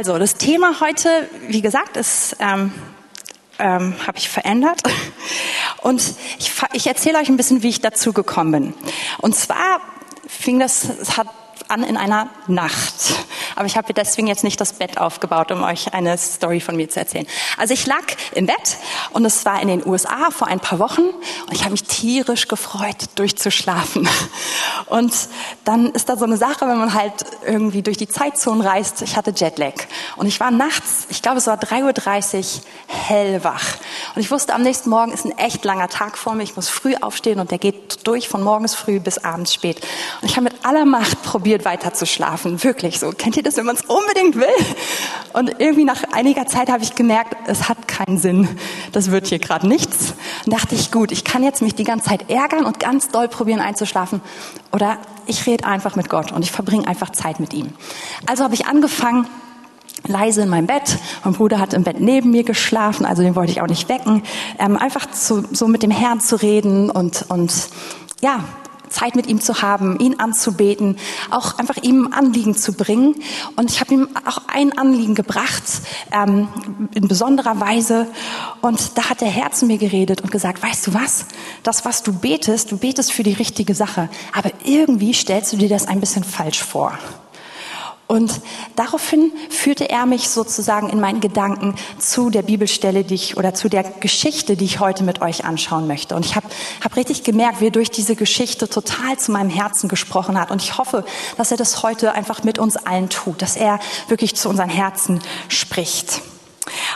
Also, das Thema heute, wie gesagt, ist, ähm, ähm, habe ich verändert. Und ich, ich erzähle euch ein bisschen, wie ich dazu gekommen bin. Und zwar fing das, es hat an in einer Nacht. Aber ich habe deswegen jetzt nicht das Bett aufgebaut, um euch eine Story von mir zu erzählen. Also ich lag im Bett und es war in den USA vor ein paar Wochen und ich habe mich tierisch gefreut, durchzuschlafen. Und dann ist da so eine Sache, wenn man halt irgendwie durch die Zeitzonen reist. Ich hatte Jetlag und ich war nachts, ich glaube es war 3.30 Uhr, hellwach. Und ich wusste, am nächsten Morgen ist ein echt langer Tag vor mir. Ich muss früh aufstehen und der geht durch von morgens früh bis abends spät. Und ich habe mit aller Macht probiert, probiert weiter zu schlafen. Wirklich so. Kennt ihr das, wenn man es unbedingt will? Und irgendwie nach einiger Zeit habe ich gemerkt, es hat keinen Sinn. Das wird hier gerade nichts. Und dachte ich, gut, ich kann jetzt mich die ganze Zeit ärgern und ganz doll probieren einzuschlafen. Oder ich rede einfach mit Gott und ich verbringe einfach Zeit mit ihm. Also habe ich angefangen, leise in meinem Bett. Mein Bruder hat im Bett neben mir geschlafen, also den wollte ich auch nicht wecken. Ähm, einfach zu, so mit dem Herrn zu reden und, und ja, Zeit mit ihm zu haben, ihn anzubeten, auch einfach ihm Anliegen zu bringen. Und ich habe ihm auch ein Anliegen gebracht, ähm, in besonderer Weise. Und da hat der Herr zu mir geredet und gesagt, weißt du was? Das, was du betest, du betest für die richtige Sache. Aber irgendwie stellst du dir das ein bisschen falsch vor. Und daraufhin führte er mich sozusagen in meinen Gedanken zu der Bibelstelle, die ich oder zu der Geschichte, die ich heute mit euch anschauen möchte. Und ich habe hab richtig gemerkt, wie er durch diese Geschichte total zu meinem Herzen gesprochen hat. Und ich hoffe, dass er das heute einfach mit uns allen tut, dass er wirklich zu unseren Herzen spricht.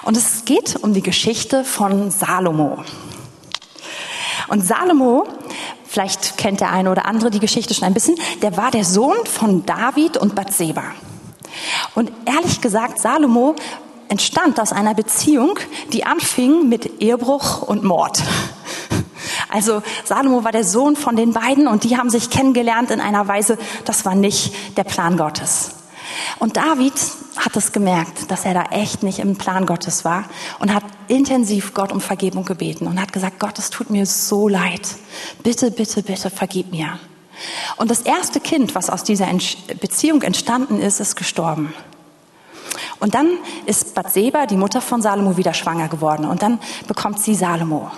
Und es geht um die Geschichte von Salomo. Und Salomo Vielleicht kennt der eine oder andere die Geschichte schon ein bisschen. Der war der Sohn von David und Bathseba. Und ehrlich gesagt, Salomo entstand aus einer Beziehung, die anfing mit Ehebruch und Mord. Also Salomo war der Sohn von den beiden und die haben sich kennengelernt in einer Weise, das war nicht der Plan Gottes. Und David hat es gemerkt, dass er da echt nicht im Plan Gottes war und hat intensiv Gott um Vergebung gebeten und hat gesagt, Gott, es tut mir so leid. Bitte, bitte, bitte vergib mir. Und das erste Kind, was aus dieser Beziehung entstanden ist, ist gestorben. Und dann ist Bathseba, die Mutter von Salomo, wieder schwanger geworden. Und dann bekommt sie Salomo.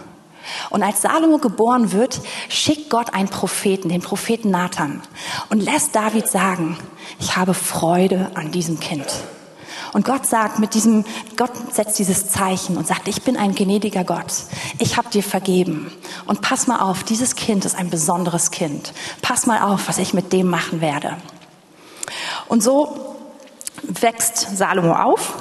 Und als Salomo geboren wird, schickt Gott einen Propheten, den Propheten Nathan, und lässt David sagen, ich habe Freude an diesem Kind. Und Gott sagt mit diesem, Gott setzt dieses Zeichen und sagt, ich bin ein gnädiger Gott. Ich habe dir vergeben. Und pass mal auf, dieses Kind ist ein besonderes Kind. Pass mal auf, was ich mit dem machen werde. Und so wächst Salomo auf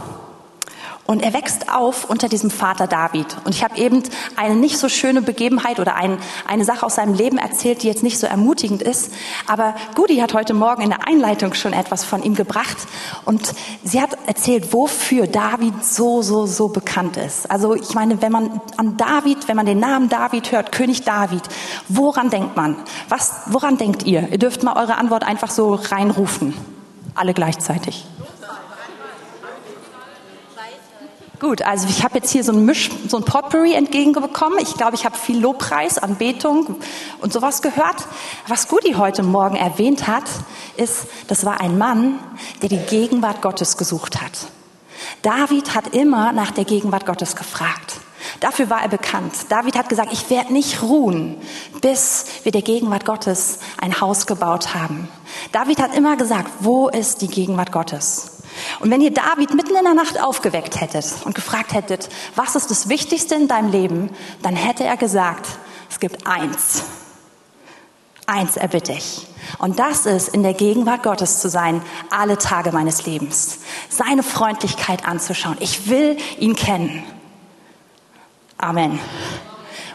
und er wächst auf unter diesem Vater David. Und ich habe eben eine nicht so schöne Begebenheit oder ein, eine Sache aus seinem Leben erzählt, die jetzt nicht so ermutigend ist. Aber Gudi hat heute Morgen in der Einleitung schon etwas von ihm gebracht. Und sie hat erzählt, wofür David so, so, so bekannt ist. Also ich meine, wenn man an David, wenn man den Namen David hört, König David, woran denkt man? Was, woran denkt ihr? Ihr dürft mal eure Antwort einfach so reinrufen. Alle gleichzeitig. Gut, also ich habe jetzt hier so ein Misch, so ein Potpourri entgegenbekommen. Ich glaube, ich habe viel Lobpreis, Anbetung und sowas gehört. Was Gudi heute Morgen erwähnt hat, ist, das war ein Mann, der die Gegenwart Gottes gesucht hat. David hat immer nach der Gegenwart Gottes gefragt. Dafür war er bekannt. David hat gesagt, ich werde nicht ruhen, bis wir der Gegenwart Gottes ein Haus gebaut haben. David hat immer gesagt, wo ist die Gegenwart Gottes? Und wenn ihr David mitten in der Nacht aufgeweckt hättet und gefragt hättet, was ist das Wichtigste in deinem Leben, dann hätte er gesagt, es gibt eins. Eins erbitte ich. Und das ist, in der Gegenwart Gottes zu sein, alle Tage meines Lebens. Seine Freundlichkeit anzuschauen. Ich will ihn kennen. Amen.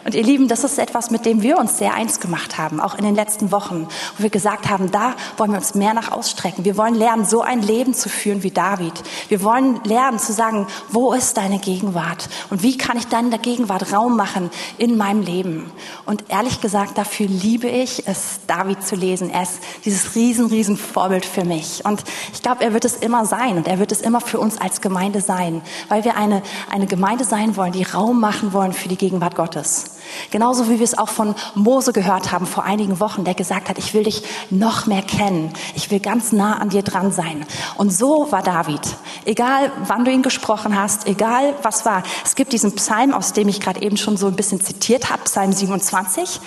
Und ihr Lieben, das ist etwas, mit dem wir uns sehr eins gemacht haben, auch in den letzten Wochen, wo wir gesagt haben, da wollen wir uns mehr nach ausstrecken. Wir wollen lernen, so ein Leben zu führen wie David. Wir wollen lernen zu sagen, wo ist deine Gegenwart? Und wie kann ich deiner Gegenwart Raum machen in meinem Leben? Und ehrlich gesagt, dafür liebe ich es, David zu lesen. Er ist dieses riesen, riesen Vorbild für mich. Und ich glaube, er wird es immer sein und er wird es immer für uns als Gemeinde sein, weil wir eine, eine Gemeinde sein wollen, die Raum machen wollen für die Gegenwart Gottes. Genauso wie wir es auch von Mose gehört haben vor einigen Wochen, der gesagt hat, ich will dich noch mehr kennen. Ich will ganz nah an dir dran sein. Und so war David. Egal, wann du ihn gesprochen hast, egal was war. Es gibt diesen Psalm, aus dem ich gerade eben schon so ein bisschen zitiert habe, Psalm 27.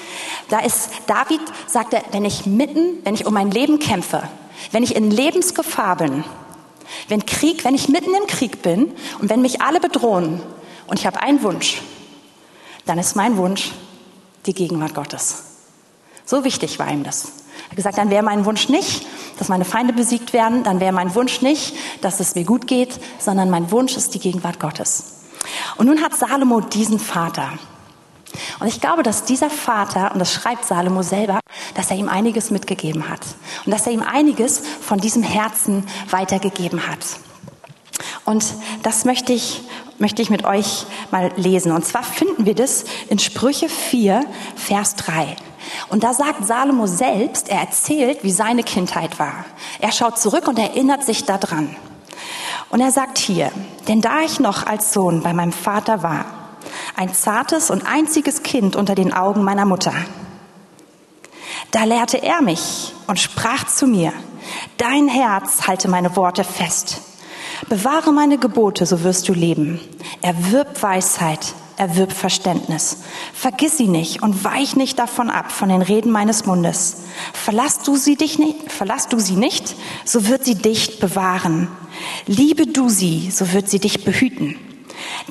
Da ist David, sagt er, wenn ich mitten, wenn ich um mein Leben kämpfe, wenn ich in Lebensgefahr bin, wenn Krieg, wenn ich mitten im Krieg bin und wenn mich alle bedrohen und ich habe einen Wunsch, dann ist mein Wunsch die Gegenwart Gottes. So wichtig war ihm das. Er hat gesagt, dann wäre mein Wunsch nicht, dass meine Feinde besiegt werden, dann wäre mein Wunsch nicht, dass es mir gut geht, sondern mein Wunsch ist die Gegenwart Gottes. Und nun hat Salomo diesen Vater. Und ich glaube, dass dieser Vater, und das schreibt Salomo selber, dass er ihm einiges mitgegeben hat. Und dass er ihm einiges von diesem Herzen weitergegeben hat. Und das möchte ich, möchte ich mit euch mal lesen. Und zwar finden wir das in Sprüche 4, Vers 3. Und da sagt Salomo selbst, er erzählt, wie seine Kindheit war. Er schaut zurück und erinnert sich daran. Und er sagt hier, denn da ich noch als Sohn bei meinem Vater war, ein zartes und einziges Kind unter den Augen meiner Mutter, da lehrte er mich und sprach zu mir, dein Herz halte meine Worte fest Bewahre meine Gebote, so wirst du leben. Erwirb Weisheit, erwirb Verständnis. Vergiss sie nicht und weich nicht davon ab, von den Reden meines Mundes. Verlass du sie dich nicht, verlass du sie nicht, so wird sie dich bewahren. Liebe du sie, so wird sie dich behüten.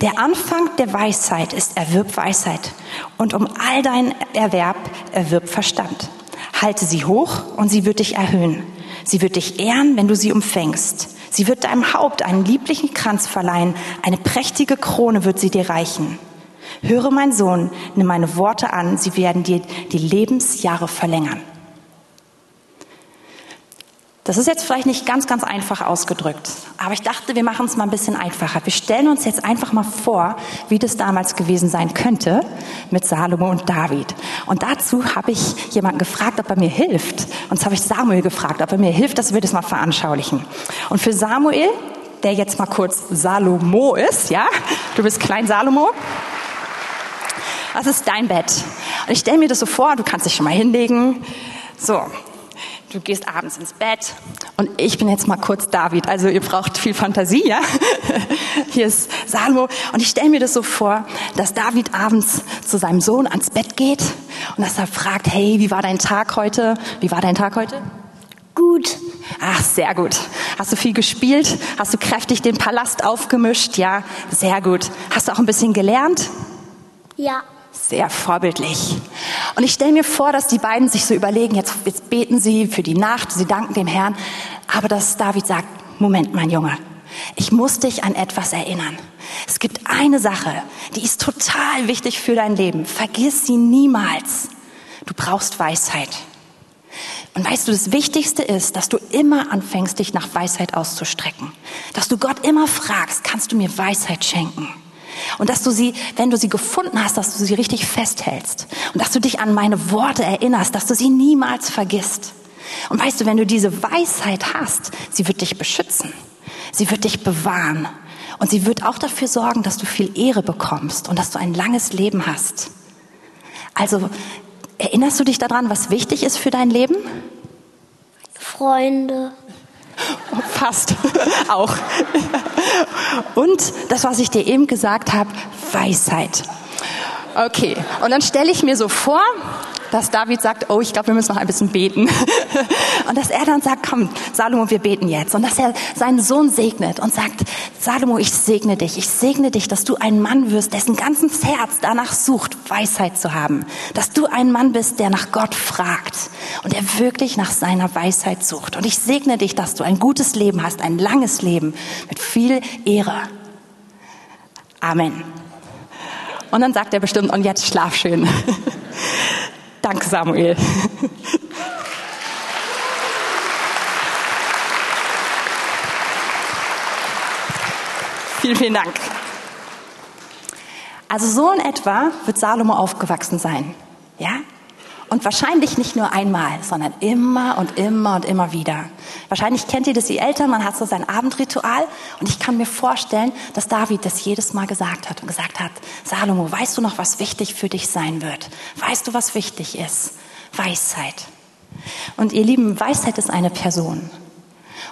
Der Anfang der Weisheit ist erwirb Weisheit und um all dein Erwerb erwirb Verstand. Halte sie hoch und sie wird dich erhöhen. Sie wird dich ehren, wenn du sie umfängst. Sie wird deinem Haupt einen lieblichen Kranz verleihen, eine prächtige Krone wird sie dir reichen. Höre, mein Sohn, nimm meine Worte an, sie werden dir die Lebensjahre verlängern. Das ist jetzt vielleicht nicht ganz, ganz einfach ausgedrückt, aber ich dachte, wir machen es mal ein bisschen einfacher. Wir stellen uns jetzt einfach mal vor, wie das damals gewesen sein könnte mit Salomo und David. Und dazu habe ich jemanden gefragt, ob er mir hilft. Und zwar habe ich Samuel gefragt, ob er mir hilft, dass wir das mal veranschaulichen. Und für Samuel, der jetzt mal kurz Salomo ist, ja, du bist Klein Salomo, das ist dein Bett. Und ich stelle mir das so vor, du kannst dich schon mal hinlegen. So, du gehst abends ins Bett und ich bin jetzt mal kurz David. Also ihr braucht viel Fantasie, ja? Hier ist Salomo und ich stelle mir das so vor, dass David abends zu seinem Sohn ans Bett geht und dass er fragt, hey, wie war dein Tag heute? Wie war dein Tag heute? Gut. Ach, sehr gut. Hast du viel gespielt? Hast du kräftig den Palast aufgemischt? Ja, sehr gut. Hast du auch ein bisschen gelernt? Ja. Sehr vorbildlich. Und ich stelle mir vor, dass die beiden sich so überlegen, jetzt, jetzt beten sie für die Nacht, sie danken dem Herrn, aber dass David sagt, Moment, mein Junge, ich muss dich an etwas erinnern. Es gibt eine Sache, die ist total wichtig für dein Leben. Vergiss sie niemals. Du brauchst Weisheit. Und weißt du, das Wichtigste ist, dass du immer anfängst, dich nach Weisheit auszustrecken. Dass du Gott immer fragst, kannst du mir Weisheit schenken? Und dass du sie, wenn du sie gefunden hast, dass du sie richtig festhältst. Und dass du dich an meine Worte erinnerst, dass du sie niemals vergisst. Und weißt du, wenn du diese Weisheit hast, sie wird dich beschützen. Sie wird dich bewahren. Und sie wird auch dafür sorgen, dass du viel Ehre bekommst und dass du ein langes Leben hast. Also, erinnerst du dich daran, was wichtig ist für dein Leben? Freunde. Fast auch. Und das, was ich dir eben gesagt habe, Weisheit. Okay, und dann stelle ich mir so vor, dass David sagt, oh, ich glaube, wir müssen noch ein bisschen beten. Und dass er dann sagt, komm, Salomo, wir beten jetzt. Und dass er seinen Sohn segnet und sagt, Salomo, ich segne dich. Ich segne dich, dass du ein Mann wirst, dessen ganzes Herz danach sucht, Weisheit zu haben. Dass du ein Mann bist, der nach Gott fragt und der wirklich nach seiner Weisheit sucht. Und ich segne dich, dass du ein gutes Leben hast, ein langes Leben mit viel Ehre. Amen. Und dann sagt er bestimmt, und jetzt schlaf schön. Danke, Samuel. vielen, vielen Dank. Also so in etwa wird Salomo aufgewachsen sein. Ja? Und wahrscheinlich nicht nur einmal, sondern immer und immer und immer wieder. Wahrscheinlich kennt ihr das, die Eltern, man hat so sein Abendritual. Und ich kann mir vorstellen, dass David das jedes Mal gesagt hat und gesagt hat, Salomo, weißt du noch, was wichtig für dich sein wird? Weißt du, was wichtig ist? Weisheit. Und ihr Lieben, Weisheit ist eine Person.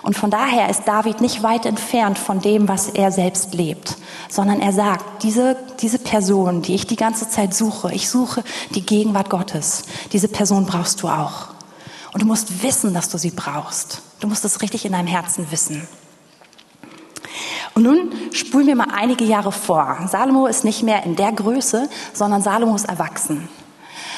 Und von daher ist David nicht weit entfernt von dem, was er selbst lebt, sondern er sagt, diese, diese Person, die ich die ganze Zeit suche, ich suche die Gegenwart Gottes, diese Person brauchst du auch. Und du musst wissen, dass du sie brauchst. Du musst es richtig in deinem Herzen wissen. Und nun spulen wir mal einige Jahre vor. Salomo ist nicht mehr in der Größe, sondern Salomo ist erwachsen.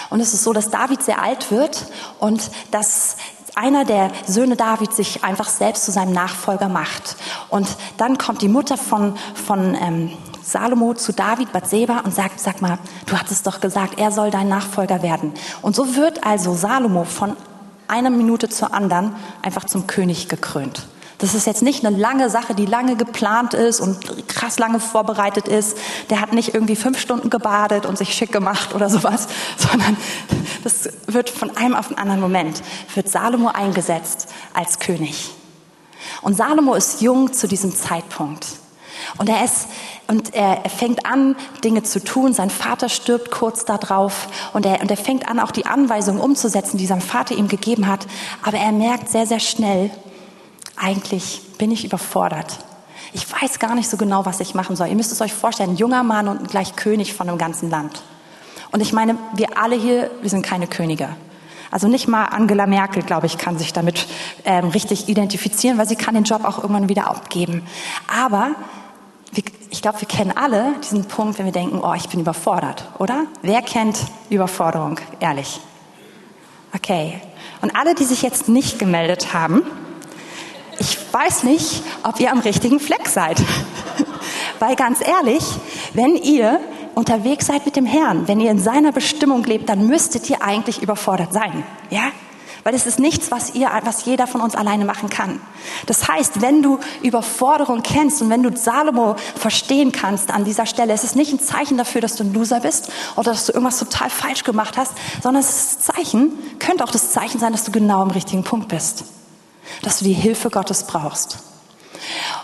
Und es ist so, dass David sehr alt wird und dass einer der Söhne David sich einfach selbst zu seinem Nachfolger macht. Und dann kommt die Mutter von, von ähm, Salomo zu David, Bathseba, und sagt, sag mal, du hattest doch gesagt, er soll dein Nachfolger werden. Und so wird also Salomo von einer Minute zur anderen einfach zum König gekrönt. Das ist jetzt nicht eine lange Sache, die lange geplant ist und krass lange vorbereitet ist. Der hat nicht irgendwie fünf Stunden gebadet und sich schick gemacht oder sowas, sondern das wird von einem auf den anderen Moment, wird Salomo eingesetzt als König. Und Salomo ist jung zu diesem Zeitpunkt. Und er ist, und er, er fängt an, Dinge zu tun. Sein Vater stirbt kurz darauf. Und er, und er fängt an, auch die Anweisungen umzusetzen, die sein Vater ihm gegeben hat. Aber er merkt sehr, sehr schnell, eigentlich bin ich überfordert. Ich weiß gar nicht so genau, was ich machen soll. Ihr müsst es euch vorstellen, ein junger Mann und gleich König von einem ganzen Land. Und ich meine, wir alle hier, wir sind keine Könige. Also nicht mal Angela Merkel, glaube ich, kann sich damit ähm, richtig identifizieren, weil sie kann den Job auch irgendwann wieder abgeben. Aber wir, ich glaube, wir kennen alle diesen Punkt, wenn wir denken, oh, ich bin überfordert, oder? Wer kennt Überforderung, ehrlich? Okay. Und alle, die sich jetzt nicht gemeldet haben, weiß nicht, ob ihr am richtigen Fleck seid. Weil ganz ehrlich, wenn ihr unterwegs seid mit dem Herrn, wenn ihr in seiner Bestimmung lebt, dann müsstet ihr eigentlich überfordert sein. Ja? Weil es ist nichts, was ihr, was jeder von uns alleine machen kann. Das heißt, wenn du Überforderung kennst und wenn du Salomo verstehen kannst an dieser Stelle, es ist nicht ein Zeichen dafür, dass du ein Loser bist oder dass du irgendwas total falsch gemacht hast, sondern es ist ein Zeichen, könnte auch das Zeichen sein, dass du genau am richtigen Punkt bist dass du die Hilfe Gottes brauchst.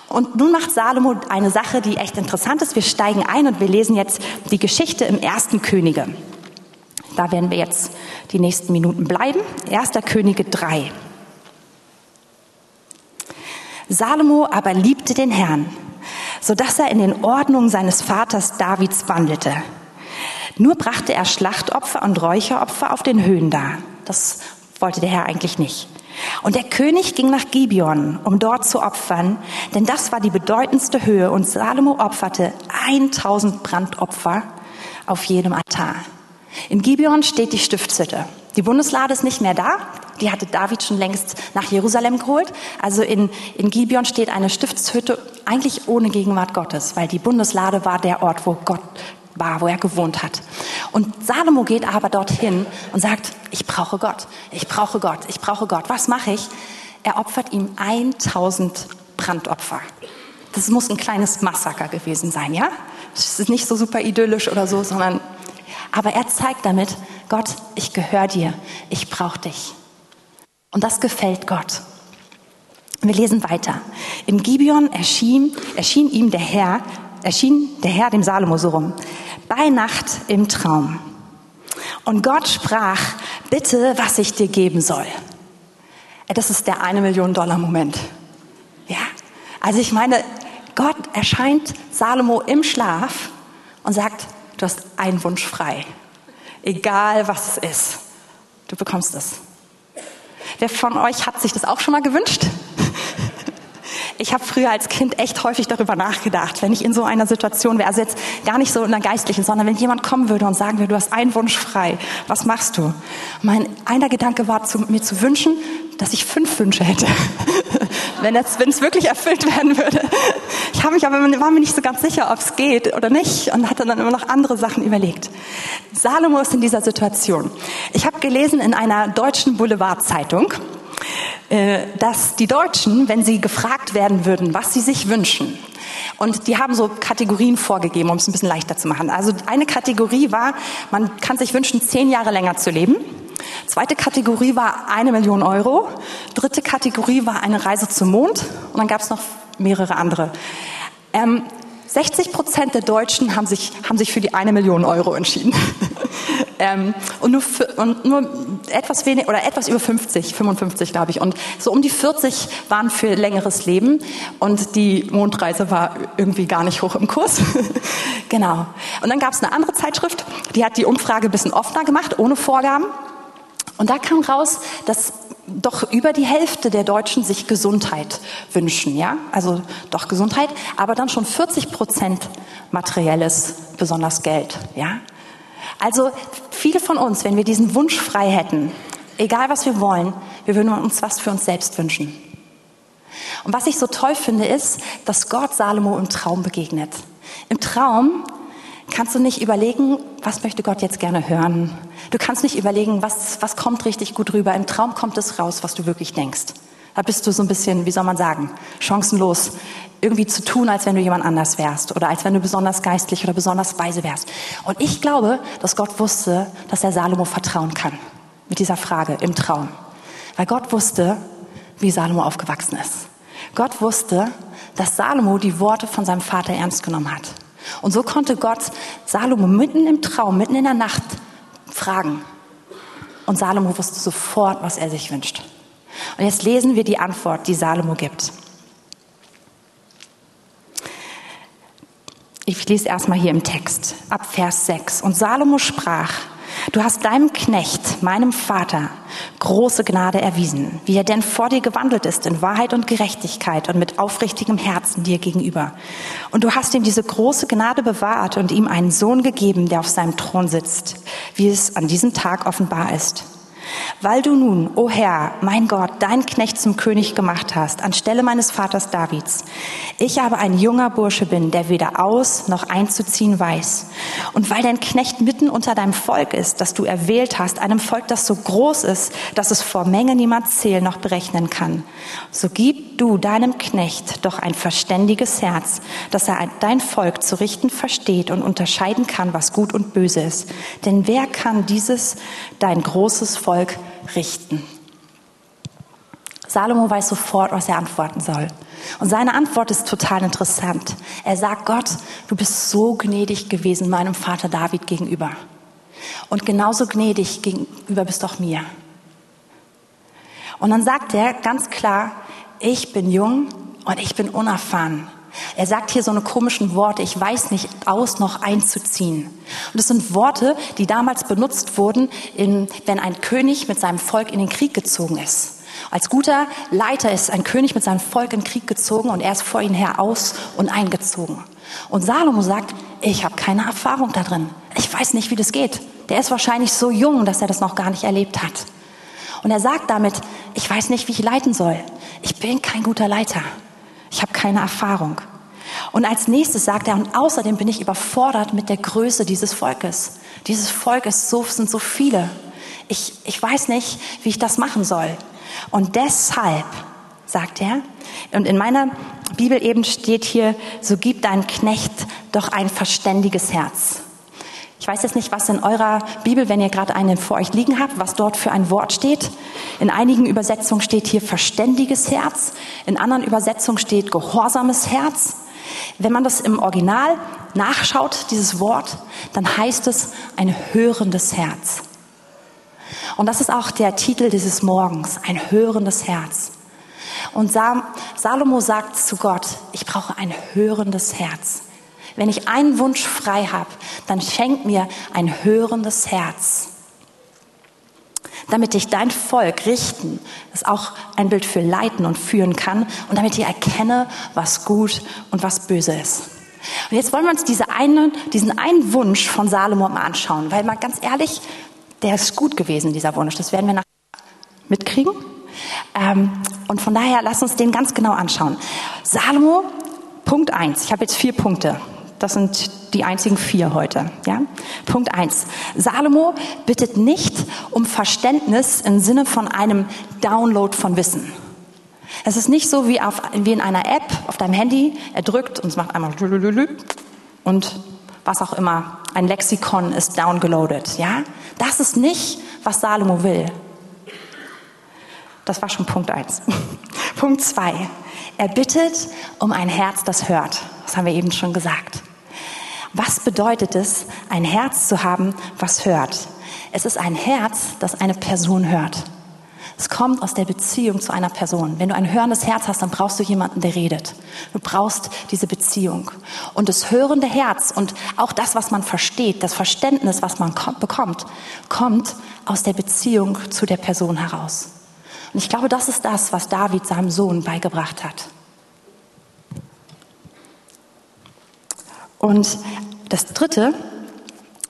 Und nun macht Salomo eine Sache, die echt interessant ist. Wir steigen ein und wir lesen jetzt die Geschichte im ersten Könige. Da werden wir jetzt die nächsten Minuten bleiben. Erster Könige 3. Salomo aber liebte den Herrn, so dass er in den Ordnungen seines Vaters Davids wandelte. Nur brachte er Schlachtopfer und Räucheropfer auf den Höhen dar. Das wollte der Herr eigentlich nicht. Und der König ging nach Gibeon, um dort zu opfern, denn das war die bedeutendste Höhe und Salomo opferte 1000 Brandopfer auf jedem Altar. In Gibeon steht die Stiftshütte. Die Bundeslade ist nicht mehr da. Die hatte David schon längst nach Jerusalem geholt. Also in, in Gibeon steht eine Stiftshütte eigentlich ohne Gegenwart Gottes, weil die Bundeslade war der Ort, wo Gott war, wo er gewohnt hat. Und Salomo geht aber dorthin und sagt, ich brauche Gott, ich brauche Gott, ich brauche Gott. Was mache ich? Er opfert ihm 1000 Brandopfer. Das muss ein kleines Massaker gewesen sein, ja? Das ist nicht so super idyllisch oder so, sondern, aber er zeigt damit, Gott, ich gehöre dir, ich brauche dich. Und das gefällt Gott. Wir lesen weiter. In Gibeon erschien, erschien ihm der Herr, erschien der Herr dem Salomo so rum bei Nacht im Traum. Und Gott sprach, bitte, was ich dir geben soll. Das ist der eine Million Dollar Moment. Ja, also ich meine, Gott erscheint Salomo im Schlaf und sagt, du hast einen Wunsch frei. Egal was es ist, du bekommst es. Wer von euch hat sich das auch schon mal gewünscht? Ich habe früher als Kind echt häufig darüber nachgedacht, wenn ich in so einer Situation wäre, also jetzt gar nicht so in der geistlichen, sondern wenn jemand kommen würde und sagen würde, du hast einen Wunsch frei, was machst du? Mein einer Gedanke war, zu, mir zu wünschen, dass ich fünf Wünsche hätte, wenn, es, wirklich erfüllt werden würde. Ich habe mich aber war mir nicht so ganz sicher, ob es geht oder nicht und hatte dann immer noch andere Sachen überlegt. Salomo ist in dieser Situation. Ich habe gelesen in einer deutschen Boulevardzeitung, dass die Deutschen, wenn sie gefragt werden würden, was sie sich wünschen, und die haben so Kategorien vorgegeben, um es ein bisschen leichter zu machen. Also eine Kategorie war, man kann sich wünschen, zehn Jahre länger zu leben. Zweite Kategorie war eine Million Euro. Dritte Kategorie war eine Reise zum Mond. Und dann gab es noch mehrere andere. Ähm, 60 Prozent der Deutschen haben sich, haben sich für die eine Million Euro entschieden. ähm, und, nur für, und nur etwas wenig oder etwas über 50, 55 glaube ich. Und so um die 40 waren für längeres Leben. Und die Mondreise war irgendwie gar nicht hoch im Kurs. genau. Und dann gab es eine andere Zeitschrift, die hat die Umfrage ein bisschen offener gemacht, ohne Vorgaben. Und da kam raus, dass doch über die Hälfte der Deutschen sich Gesundheit wünschen, ja, also doch Gesundheit, aber dann schon 40 Prozent materielles, besonders Geld, ja. Also viele von uns, wenn wir diesen Wunsch frei hätten, egal was wir wollen, wir würden uns was für uns selbst wünschen. Und was ich so toll finde, ist, dass Gott Salomo im Traum begegnet. Im Traum kannst du nicht überlegen, was möchte Gott jetzt gerne hören. Du kannst nicht überlegen, was, was kommt richtig gut rüber. Im Traum kommt es raus, was du wirklich denkst. Da bist du so ein bisschen, wie soll man sagen, chancenlos, irgendwie zu tun, als wenn du jemand anders wärst oder als wenn du besonders geistlich oder besonders weise wärst. Und ich glaube, dass Gott wusste, dass er Salomo vertrauen kann mit dieser Frage im Traum. Weil Gott wusste, wie Salomo aufgewachsen ist. Gott wusste, dass Salomo die Worte von seinem Vater ernst genommen hat. Und so konnte Gott Salomo mitten im Traum, mitten in der Nacht fragen. Und Salomo wusste sofort, was er sich wünscht. Und jetzt lesen wir die Antwort, die Salomo gibt. Ich lese erstmal hier im Text, ab Vers 6. Und Salomo sprach, Du hast deinem Knecht, meinem Vater, große Gnade erwiesen, wie er denn vor dir gewandelt ist in Wahrheit und Gerechtigkeit und mit aufrichtigem Herzen dir gegenüber. Und du hast ihm diese große Gnade bewahrt und ihm einen Sohn gegeben, der auf seinem Thron sitzt, wie es an diesem Tag offenbar ist. Weil du nun, o oh Herr, mein Gott, dein Knecht zum König gemacht hast, anstelle meines Vaters Davids, ich aber ein junger Bursche bin, der weder aus noch einzuziehen weiß, und weil dein Knecht mitten unter deinem Volk ist, das du erwählt hast, einem Volk, das so groß ist, dass es vor Menge niemand zählen noch berechnen kann, so gib du deinem Knecht doch ein verständiges Herz, dass er dein Volk zu richten versteht und unterscheiden kann, was gut und böse ist. Denn wer kann dieses dein großes Volk richten? Salomo weiß sofort, was er antworten soll. Und seine Antwort ist total interessant. Er sagt, Gott, du bist so gnädig gewesen meinem Vater David gegenüber. Und genauso gnädig gegenüber bist auch mir. Und dann sagt er ganz klar, ich bin jung und ich bin unerfahren. Er sagt hier so eine komischen Worte, ich weiß nicht aus noch einzuziehen. Und das sind Worte, die damals benutzt wurden, in, wenn ein König mit seinem Volk in den Krieg gezogen ist. Als guter Leiter ist ein König mit seinem Volk in den Krieg gezogen und er ist vor ihnen her aus und eingezogen. Und Salomo sagt, ich habe keine Erfahrung da drin. Ich weiß nicht, wie das geht. Der ist wahrscheinlich so jung, dass er das noch gar nicht erlebt hat. Und er sagt damit, ich weiß nicht, wie ich leiten soll. Ich bin kein guter Leiter. Ich habe keine Erfahrung. Und als nächstes sagt er, und außerdem bin ich überfordert mit der Größe dieses Volkes. Dieses Volk ist so, sind so viele. Ich, ich weiß nicht, wie ich das machen soll. Und deshalb, sagt er, und in meiner Bibel eben steht hier, so gib dein Knecht doch ein verständiges Herz. Ich weiß jetzt nicht, was in eurer Bibel, wenn ihr gerade eine vor euch liegen habt, was dort für ein Wort steht. In einigen Übersetzungen steht hier verständiges Herz, in anderen Übersetzungen steht gehorsames Herz. Wenn man das im Original nachschaut, dieses Wort, dann heißt es ein hörendes Herz. Und das ist auch der Titel dieses Morgens, ein hörendes Herz. Und Salomo sagt zu Gott, ich brauche ein hörendes Herz. Wenn ich einen Wunsch frei habe, dann schenk mir ein hörendes Herz. Damit ich dein Volk richten, das auch ein Bild für leiten und führen kann und damit ich erkenne, was gut und was böse ist. Und jetzt wollen wir uns diese eine, diesen einen Wunsch von Salomo mal anschauen, weil mal ganz ehrlich, der ist gut gewesen, dieser Wunsch. Das werden wir nachher mitkriegen. Ähm, und von daher, lass uns den ganz genau anschauen. Salomo, Punkt eins. Ich habe jetzt vier Punkte. Das sind die einzigen vier heute. Ja? Punkt eins. Salomo bittet nicht um Verständnis im Sinne von einem Download von Wissen. Es ist nicht so wie, auf, wie in einer App auf deinem Handy. Er drückt und es macht einmal und was auch immer. Ein Lexikon ist downgeloadet. Ja? Das ist nicht, was Salomo will. Das war schon Punkt eins. Punkt zwei. Er bittet um ein Herz, das hört. Das haben wir eben schon gesagt. Was bedeutet es, ein Herz zu haben, was hört? Es ist ein Herz, das eine Person hört. Es kommt aus der Beziehung zu einer Person. Wenn du ein hörendes Herz hast, dann brauchst du jemanden, der redet. Du brauchst diese Beziehung. Und das hörende Herz und auch das, was man versteht, das Verständnis, was man bekommt, kommt aus der Beziehung zu der Person heraus. Und ich glaube, das ist das, was David seinem Sohn beigebracht hat. Und das Dritte,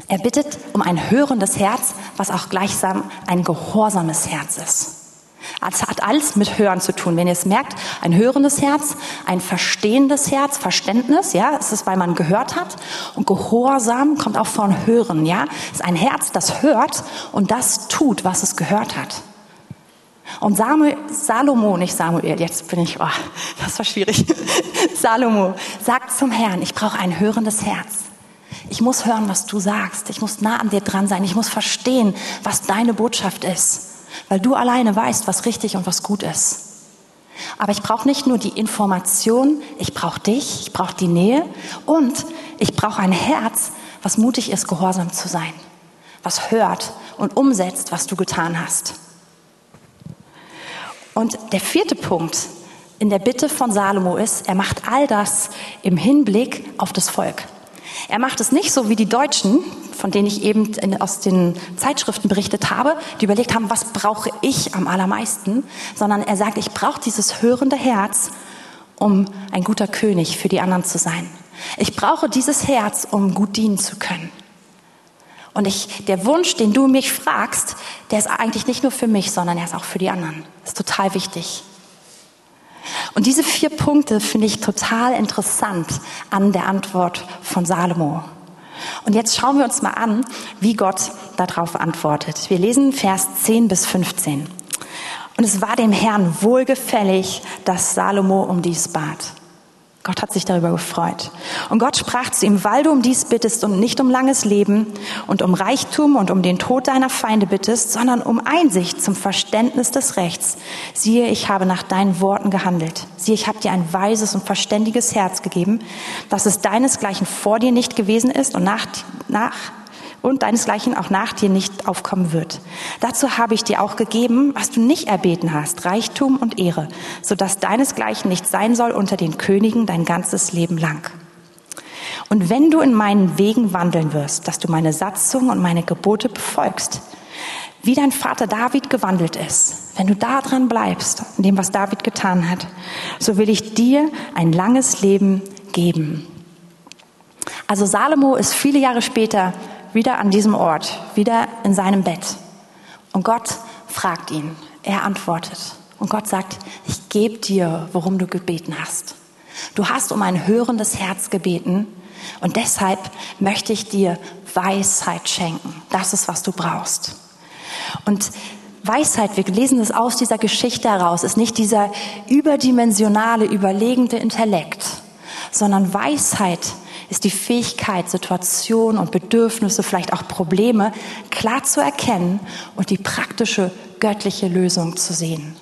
er bittet um ein hörendes Herz, was auch gleichsam ein gehorsames Herz ist. Es hat alles mit Hören zu tun. Wenn ihr es merkt, ein hörendes Herz, ein verstehendes Herz, Verständnis, ja, es ist, weil man gehört hat. Und Gehorsam kommt auch von Hören, ja. Es ist ein Herz, das hört und das tut, was es gehört hat. Und Samuel, Salomo, nicht Samuel, jetzt bin ich, oh, das war schwierig. Salomo sagt zum Herrn, ich brauche ein hörendes Herz. Ich muss hören, was du sagst. Ich muss nah an dir dran sein. Ich muss verstehen, was deine Botschaft ist. Weil du alleine weißt, was richtig und was gut ist. Aber ich brauche nicht nur die Information, ich brauche dich, ich brauche die Nähe und ich brauche ein Herz, was mutig ist, gehorsam zu sein. Was hört und umsetzt, was du getan hast. Und der vierte Punkt in der Bitte von Salomo ist, er macht all das im Hinblick auf das Volk. Er macht es nicht so wie die Deutschen, von denen ich eben aus den Zeitschriften berichtet habe, die überlegt haben, was brauche ich am allermeisten, sondern er sagt, ich brauche dieses hörende Herz, um ein guter König für die anderen zu sein. Ich brauche dieses Herz, um gut dienen zu können. Und ich, der Wunsch, den du mich fragst, der ist eigentlich nicht nur für mich, sondern er ist auch für die anderen. Ist total wichtig. Und diese vier Punkte finde ich total interessant an der Antwort von Salomo. Und jetzt schauen wir uns mal an, wie Gott darauf antwortet. Wir lesen Vers 10 bis 15. Und es war dem Herrn wohlgefällig, dass Salomo um dies bat. Gott hat sich darüber gefreut. Und Gott sprach zu ihm, weil du um dies bittest und nicht um langes Leben und um Reichtum und um den Tod deiner Feinde bittest, sondern um Einsicht zum Verständnis des Rechts. Siehe, ich habe nach deinen Worten gehandelt. Siehe, ich habe dir ein weises und verständiges Herz gegeben, dass es deinesgleichen vor dir nicht gewesen ist und nach, nach und deinesgleichen auch nach dir nicht aufkommen wird. Dazu habe ich dir auch gegeben, was du nicht erbeten hast, Reichtum und Ehre, so dass deinesgleichen nicht sein soll unter den Königen dein ganzes Leben lang. Und wenn du in meinen Wegen wandeln wirst, dass du meine Satzungen und meine Gebote befolgst, wie dein Vater David gewandelt ist, wenn du da dran bleibst, in dem, was David getan hat, so will ich dir ein langes Leben geben. Also Salomo ist viele Jahre später wieder an diesem Ort, wieder in seinem Bett. Und Gott fragt ihn, er antwortet. Und Gott sagt, ich gebe dir, worum du gebeten hast. Du hast um ein hörendes Herz gebeten und deshalb möchte ich dir Weisheit schenken. Das ist, was du brauchst. Und Weisheit, wir lesen es aus dieser Geschichte heraus, ist nicht dieser überdimensionale, überlegende Intellekt, sondern Weisheit ist die Fähigkeit, Situationen und Bedürfnisse, vielleicht auch Probleme klar zu erkennen und die praktische göttliche Lösung zu sehen.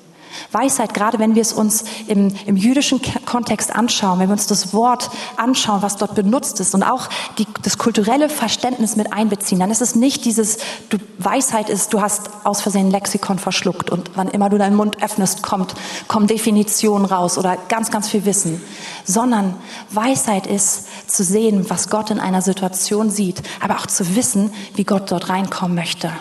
Weisheit, gerade wenn wir es uns im, im jüdischen Kontext anschauen, wenn wir uns das Wort anschauen, was dort benutzt ist und auch die, das kulturelle Verständnis mit einbeziehen, dann ist es nicht dieses, du, Weisheit ist, du hast aus Versehen Lexikon verschluckt und wann immer du deinen Mund öffnest, kommt, kommen Definitionen raus oder ganz, ganz viel Wissen, sondern Weisheit ist zu sehen, was Gott in einer Situation sieht, aber auch zu wissen, wie Gott dort reinkommen möchte.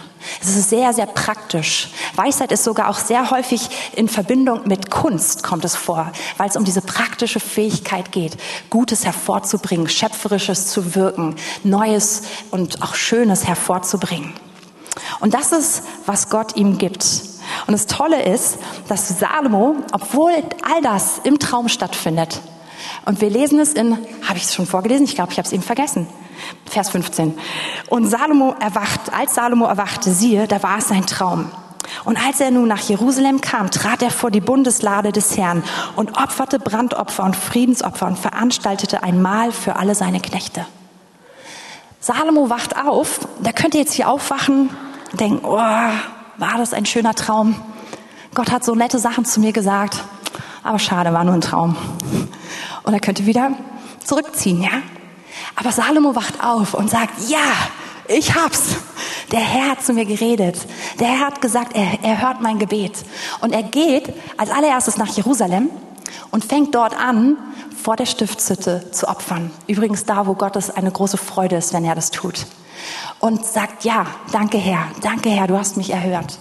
Es ist sehr, sehr praktisch. Weisheit ist sogar auch sehr häufig in Verbindung mit Kunst kommt es vor, weil es um diese praktische Fähigkeit geht, Gutes hervorzubringen, Schöpferisches zu wirken, Neues und auch Schönes hervorzubringen. Und das ist, was Gott ihm gibt. Und das Tolle ist, dass Salomo, obwohl all das im Traum stattfindet, und wir lesen es in, habe ich es schon vorgelesen? Ich glaube, ich habe es eben vergessen. Vers 15. Und Salomo erwacht, als Salomo erwachte, siehe, da war es sein Traum. Und als er nun nach Jerusalem kam, trat er vor die Bundeslade des Herrn und opferte Brandopfer und Friedensopfer und veranstaltete ein Mahl für alle seine Knechte. Salomo wacht auf, da könnt ihr jetzt hier aufwachen denken, oh, war das ein schöner Traum? Gott hat so nette Sachen zu mir gesagt, aber schade, war nur ein Traum. Und er könnte wieder zurückziehen, ja? Aber Salomo wacht auf und sagt, ja, ich hab's. Der Herr hat zu mir geredet. Der Herr hat gesagt, er, er hört mein Gebet. Und er geht als allererstes nach Jerusalem und fängt dort an, vor der Stiftshütte zu opfern. Übrigens da, wo Gottes eine große Freude ist, wenn er das tut. Und sagt, ja, danke Herr, danke Herr, du hast mich erhört.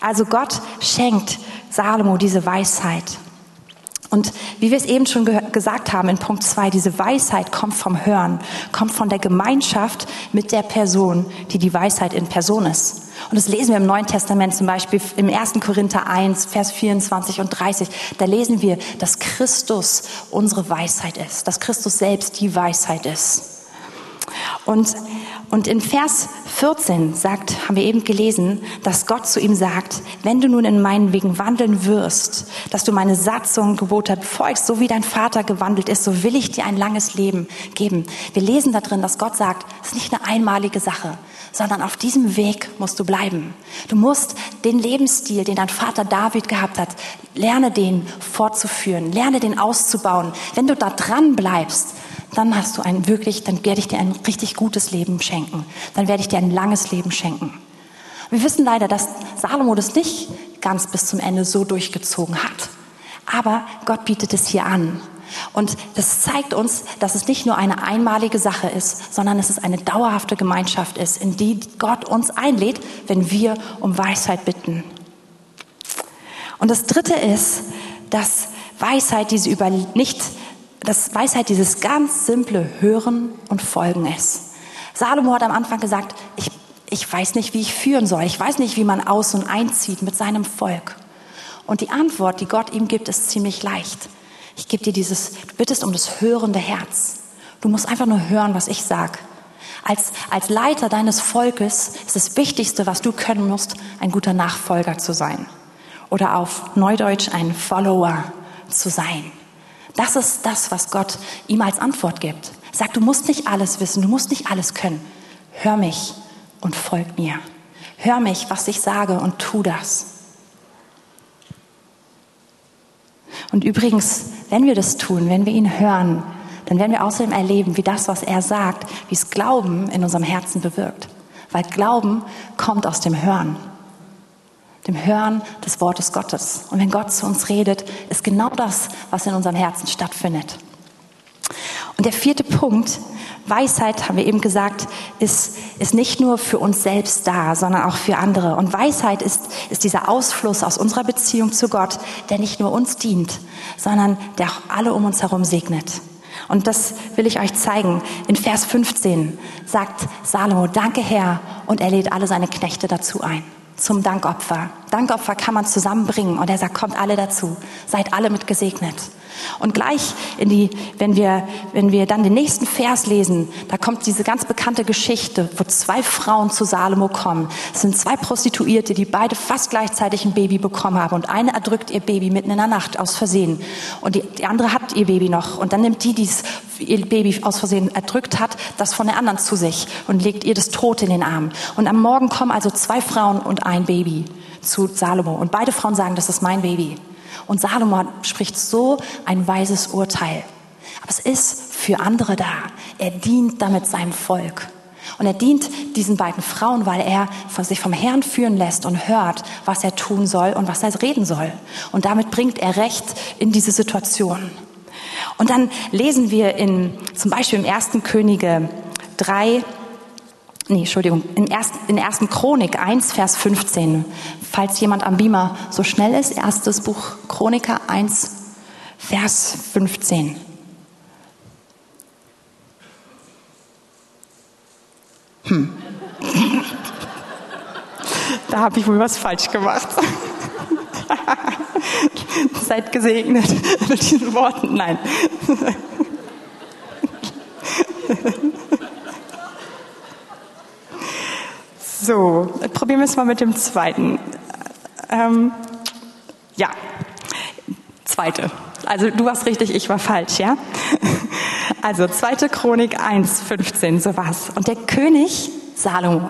Also Gott schenkt Salomo diese Weisheit. Und wie wir es eben schon gesagt haben in Punkt zwei, diese Weisheit kommt vom Hören, kommt von der Gemeinschaft mit der Person, die die Weisheit in Person ist. Und das lesen wir im Neuen Testament zum Beispiel im 1. Korinther 1, Vers 24 und 30. Da lesen wir, dass Christus unsere Weisheit ist, dass Christus selbst die Weisheit ist. Und und in Vers 14 sagt, haben wir eben gelesen, dass Gott zu ihm sagt, wenn du nun in meinen Wegen wandeln wirst, dass du meine Satzungen, Gebote befolgst, so wie dein Vater gewandelt ist, so will ich dir ein langes Leben geben. Wir lesen da drin, dass Gott sagt, es ist nicht eine einmalige Sache, sondern auf diesem Weg musst du bleiben. Du musst den Lebensstil, den dein Vater David gehabt hat, lerne den fortzuführen, lerne den auszubauen. Wenn du da dran bleibst, dann hast du ein wirklich, dann werde ich dir ein richtig gutes Leben schenken. Dann werde ich dir ein langes Leben schenken. Wir wissen leider, dass Salomo das nicht ganz bis zum Ende so durchgezogen hat. Aber Gott bietet es hier an. Und das zeigt uns, dass es nicht nur eine einmalige Sache ist, sondern dass es eine dauerhafte Gemeinschaft ist, in die Gott uns einlädt, wenn wir um Weisheit bitten. Und das Dritte ist, dass Weisheit diese über nicht dass Weisheit dieses ganz simple Hören und Folgen ist. Salomo hat am Anfang gesagt, ich, ich weiß nicht, wie ich führen soll. Ich weiß nicht, wie man aus- und einzieht mit seinem Volk. Und die Antwort, die Gott ihm gibt, ist ziemlich leicht. Ich gebe dir dieses, du bittest um das hörende Herz. Du musst einfach nur hören, was ich sag. Als, als Leiter deines Volkes ist das Wichtigste, was du können musst, ein guter Nachfolger zu sein. Oder auf Neudeutsch ein Follower zu sein. Das ist das, was Gott ihm als Antwort gibt. Sagt, du musst nicht alles wissen, du musst nicht alles können. Hör mich und folg mir. Hör mich, was ich sage und tu das. Und übrigens, wenn wir das tun, wenn wir ihn hören, dann werden wir außerdem erleben, wie das, was er sagt, wie es Glauben in unserem Herzen bewirkt. Weil Glauben kommt aus dem Hören dem Hören des Wortes Gottes. Und wenn Gott zu uns redet, ist genau das, was in unserem Herzen stattfindet. Und der vierte Punkt, Weisheit, haben wir eben gesagt, ist, ist nicht nur für uns selbst da, sondern auch für andere. Und Weisheit ist, ist dieser Ausfluss aus unserer Beziehung zu Gott, der nicht nur uns dient, sondern der auch alle um uns herum segnet. Und das will ich euch zeigen. In Vers 15 sagt Salomo, danke Herr, und er lädt alle seine Knechte dazu ein zum Dankopfer. Dankopfer kann man zusammenbringen und er sagt, kommt alle dazu, seid alle mit gesegnet. Und gleich in die, wenn wir, wenn wir dann den nächsten Vers lesen, da kommt diese ganz bekannte Geschichte, wo zwei Frauen zu Salomo kommen. Es sind zwei Prostituierte, die beide fast gleichzeitig ein Baby bekommen haben. Und eine erdrückt ihr Baby mitten in der Nacht aus Versehen. Und die, die andere hat ihr Baby noch. Und dann nimmt die, die ihr Baby aus Versehen erdrückt hat, das von der anderen zu sich und legt ihr das Tote in den Arm. Und am Morgen kommen also zwei Frauen und ein Baby zu Salomo. Und beide Frauen sagen, das ist mein Baby. Und Salomo spricht so ein weises Urteil. Aber es ist für andere da. Er dient damit seinem Volk. Und er dient diesen beiden Frauen, weil er sich vom Herrn führen lässt und hört, was er tun soll und was er reden soll. Und damit bringt er Recht in diese Situation. Und dann lesen wir in, zum Beispiel im ersten Könige 3, nee, Entschuldigung, in, erst, in 1. Chronik 1, Vers 15. Falls jemand am Beamer so schnell ist, erstes Buch Chroniker 1, Vers 15. Hm. da habe ich wohl was falsch gemacht. Seid gesegnet mit diesen Worten. Nein. So, probieren wir es mal mit dem zweiten. Ähm, ja, zweite. Also du warst richtig, ich war falsch, ja? Also zweite Chronik 1, 15, so war's. Und der König Salomo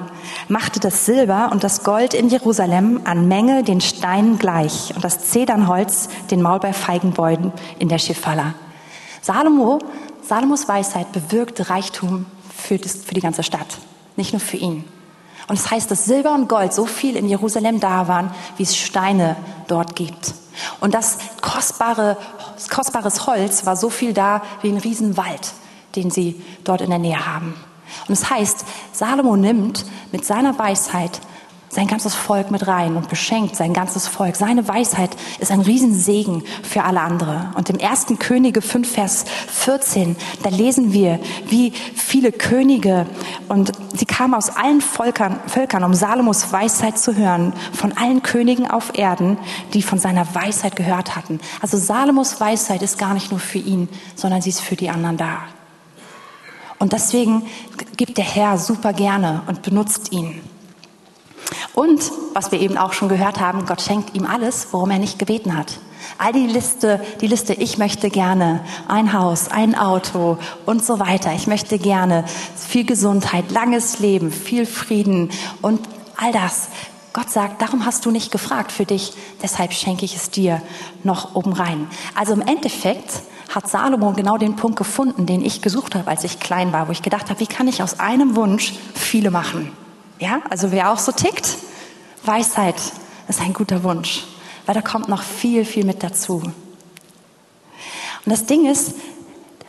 machte das Silber und das Gold in Jerusalem an Menge den Steinen gleich und das Zedernholz den Maulbeerfeigenbäuden in der Schifala. Salomo, Salomos Weisheit bewirkte Reichtum für die ganze Stadt, nicht nur für ihn. Und es das heißt, dass Silber und Gold so viel in Jerusalem da waren, wie es Steine dort gibt. Und das kostbare, kostbares Holz war so viel da wie ein Riesenwald, den sie dort in der Nähe haben. Und es das heißt, Salomo nimmt mit seiner Weisheit sein ganzes Volk mit rein und beschenkt sein ganzes Volk. Seine Weisheit ist ein Riesensegen für alle andere. Und im ersten Könige 5, Vers 14, da lesen wir, wie viele Könige und sie kamen aus allen Völkern, Völkern, um Salomos Weisheit zu hören, von allen Königen auf Erden, die von seiner Weisheit gehört hatten. Also Salomos Weisheit ist gar nicht nur für ihn, sondern sie ist für die anderen da. Und deswegen gibt der Herr super gerne und benutzt ihn. Und, was wir eben auch schon gehört haben, Gott schenkt ihm alles, worum er nicht gebeten hat. All die Liste, die Liste, ich möchte gerne ein Haus, ein Auto und so weiter. Ich möchte gerne viel Gesundheit, langes Leben, viel Frieden und all das. Gott sagt, darum hast du nicht gefragt für dich, deshalb schenke ich es dir noch oben rein. Also im Endeffekt hat Salomo genau den Punkt gefunden, den ich gesucht habe, als ich klein war, wo ich gedacht habe, wie kann ich aus einem Wunsch viele machen? Ja, also wer auch so tickt, Weisheit ist ein guter Wunsch, weil da kommt noch viel, viel mit dazu. Und das Ding ist,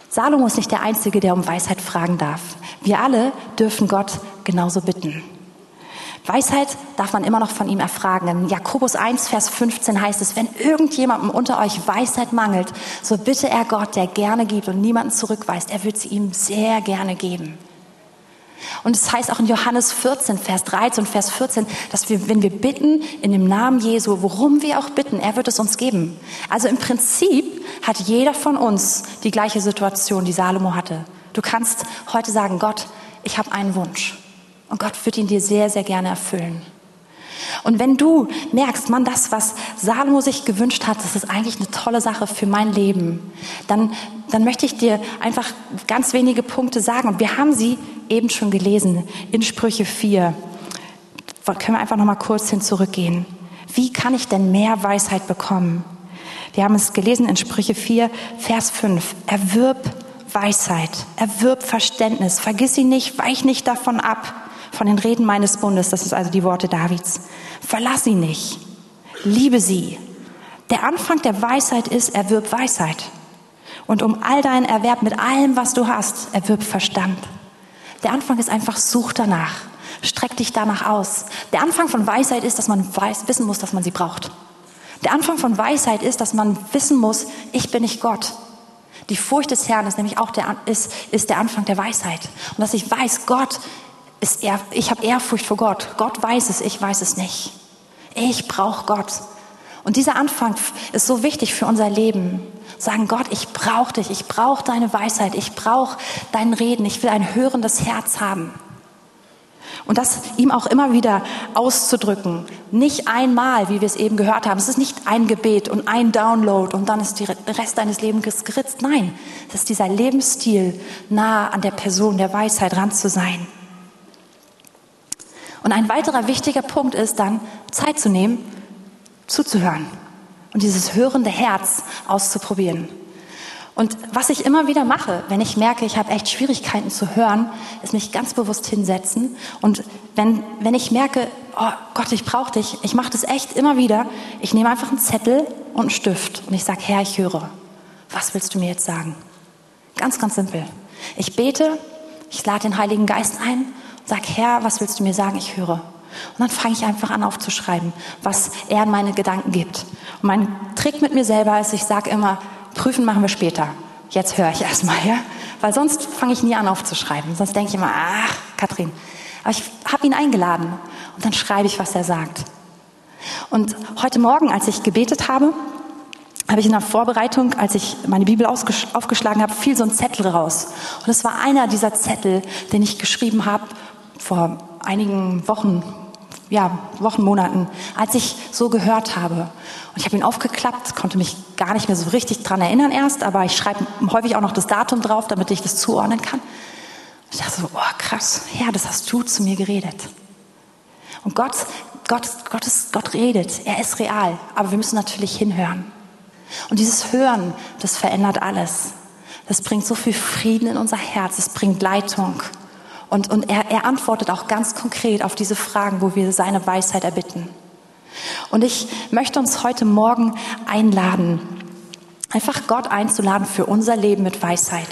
Salomo ist nicht der Einzige, der um Weisheit fragen darf. Wir alle dürfen Gott genauso bitten. Weisheit darf man immer noch von ihm erfragen. In Jakobus 1, Vers 15 heißt es, wenn irgendjemandem unter euch Weisheit mangelt, so bitte er Gott, der gerne gibt und niemanden zurückweist. Er wird sie ihm sehr gerne geben. Und es heißt auch in Johannes 14, Vers 13 und Vers 14, dass wir, wenn wir bitten in dem Namen Jesu, worum wir auch bitten, er wird es uns geben. Also im Prinzip hat jeder von uns die gleiche Situation, die Salomo hatte. Du kannst heute sagen, Gott, ich habe einen Wunsch. Und Gott wird ihn dir sehr, sehr gerne erfüllen. Und wenn du merkst, man, das, was Salomo sich gewünscht hat, das ist eigentlich eine tolle Sache für mein Leben, dann, dann möchte ich dir einfach ganz wenige Punkte sagen. Und wir haben sie eben schon gelesen in Sprüche 4. Können wir einfach noch mal kurz hin zurückgehen. Wie kann ich denn mehr Weisheit bekommen? Wir haben es gelesen in Sprüche 4, Vers 5. Erwirb Weisheit, erwirb Verständnis, vergiss sie nicht, weich nicht davon ab von den Reden meines Bundes, das ist also die Worte Davids. Verlass sie nicht, liebe sie. Der Anfang der Weisheit ist, erwirb Weisheit. Und um all deinen Erwerb mit allem, was du hast, erwirb Verstand. Der Anfang ist einfach, such danach. Streck dich danach aus. Der Anfang von Weisheit ist, dass man weiß, wissen muss, dass man sie braucht. Der Anfang von Weisheit ist, dass man wissen muss, ich bin nicht Gott. Die Furcht des Herrn ist nämlich auch der, ist, ist der Anfang der Weisheit. Und dass ich weiß, Gott ist eher, ich habe Ehrfurcht vor Gott. Gott weiß es, ich weiß es nicht. Ich brauche Gott. Und dieser Anfang ist so wichtig für unser Leben. Sagen, Gott, ich brauche dich, ich brauche deine Weisheit, ich brauche dein Reden, ich will ein hörendes Herz haben. Und das ihm auch immer wieder auszudrücken. Nicht einmal, wie wir es eben gehört haben. Es ist nicht ein Gebet und ein Download und dann ist der Rest deines Lebens geritzt. Nein, es ist dieser Lebensstil, nah an der Person der Weisheit ran zu sein. Und ein weiterer wichtiger Punkt ist dann, Zeit zu nehmen, zuzuhören und dieses hörende Herz auszuprobieren. Und was ich immer wieder mache, wenn ich merke, ich habe echt Schwierigkeiten zu hören, ist mich ganz bewusst hinsetzen. Und wenn, wenn ich merke, oh Gott, ich brauche dich, ich mache das echt immer wieder, ich nehme einfach einen Zettel und einen Stift und ich sage, Herr, ich höre. Was willst du mir jetzt sagen? Ganz, ganz simpel. Ich bete, ich lade den Heiligen Geist ein Sag, Herr, was willst du mir sagen? Ich höre. Und dann fange ich einfach an aufzuschreiben, was er in meine Gedanken gibt. Und mein Trick mit mir selber ist, ich sage immer, prüfen machen wir später. Jetzt höre ich erstmal, ja? Weil sonst fange ich nie an aufzuschreiben. Sonst denke ich immer, ach, Katrin. Aber ich habe ihn eingeladen und dann schreibe ich, was er sagt. Und heute Morgen, als ich gebetet habe, habe ich in der Vorbereitung, als ich meine Bibel aufgeschlagen habe, fiel so ein Zettel raus. Und es war einer dieser Zettel, den ich geschrieben habe vor einigen Wochen, ja, Wochen, Monaten, als ich so gehört habe. Und ich habe ihn aufgeklappt, konnte mich gar nicht mehr so richtig dran erinnern erst, aber ich schreibe häufig auch noch das Datum drauf, damit ich das zuordnen kann. Ich dachte so, oh krass, Herr, das hast du zu mir geredet. Und Gott, Gott, Gott, ist, Gott redet, er ist real, aber wir müssen natürlich hinhören. Und dieses Hören, das verändert alles. Das bringt so viel Frieden in unser Herz, es bringt Leitung. Und, und er, er antwortet auch ganz konkret auf diese Fragen, wo wir seine Weisheit erbitten. Und ich möchte uns heute Morgen einladen, einfach Gott einzuladen für unser Leben mit Weisheit.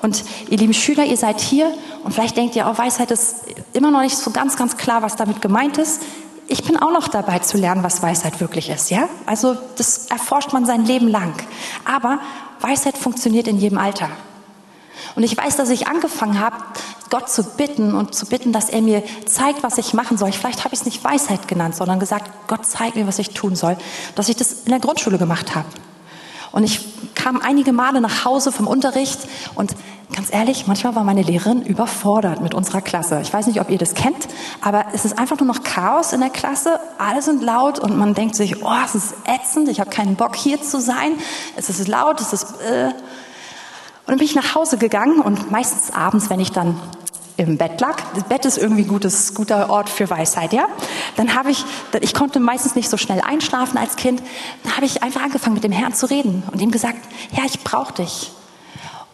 Und ihr lieben Schüler, ihr seid hier und vielleicht denkt ihr, oh, Weisheit ist immer noch nicht so ganz, ganz klar, was damit gemeint ist. Ich bin auch noch dabei zu lernen, was Weisheit wirklich ist, ja? Also, das erforscht man sein Leben lang. Aber Weisheit funktioniert in jedem Alter. Und ich weiß, dass ich angefangen habe, Gott zu bitten und zu bitten, dass er mir zeigt, was ich machen soll. Vielleicht habe ich es nicht Weisheit genannt, sondern gesagt, Gott zeigt mir, was ich tun soll, dass ich das in der Grundschule gemacht habe. Und ich kam einige Male nach Hause vom Unterricht und ganz ehrlich, manchmal war meine Lehrerin überfordert mit unserer Klasse. Ich weiß nicht, ob ihr das kennt, aber es ist einfach nur noch Chaos in der Klasse. Alle sind laut und man denkt sich, oh, es ist ätzend, ich habe keinen Bock hier zu sein. Es ist laut, es ist... Äh. Und dann bin ich nach Hause gegangen und meistens abends, wenn ich dann im Bett lag. Das Bett ist irgendwie gutes, guter Ort für Weisheit, ja. Dann habe ich, ich konnte meistens nicht so schnell einschlafen als Kind. Dann habe ich einfach angefangen mit dem Herrn zu reden und ihm gesagt, Herr, ich brauche dich.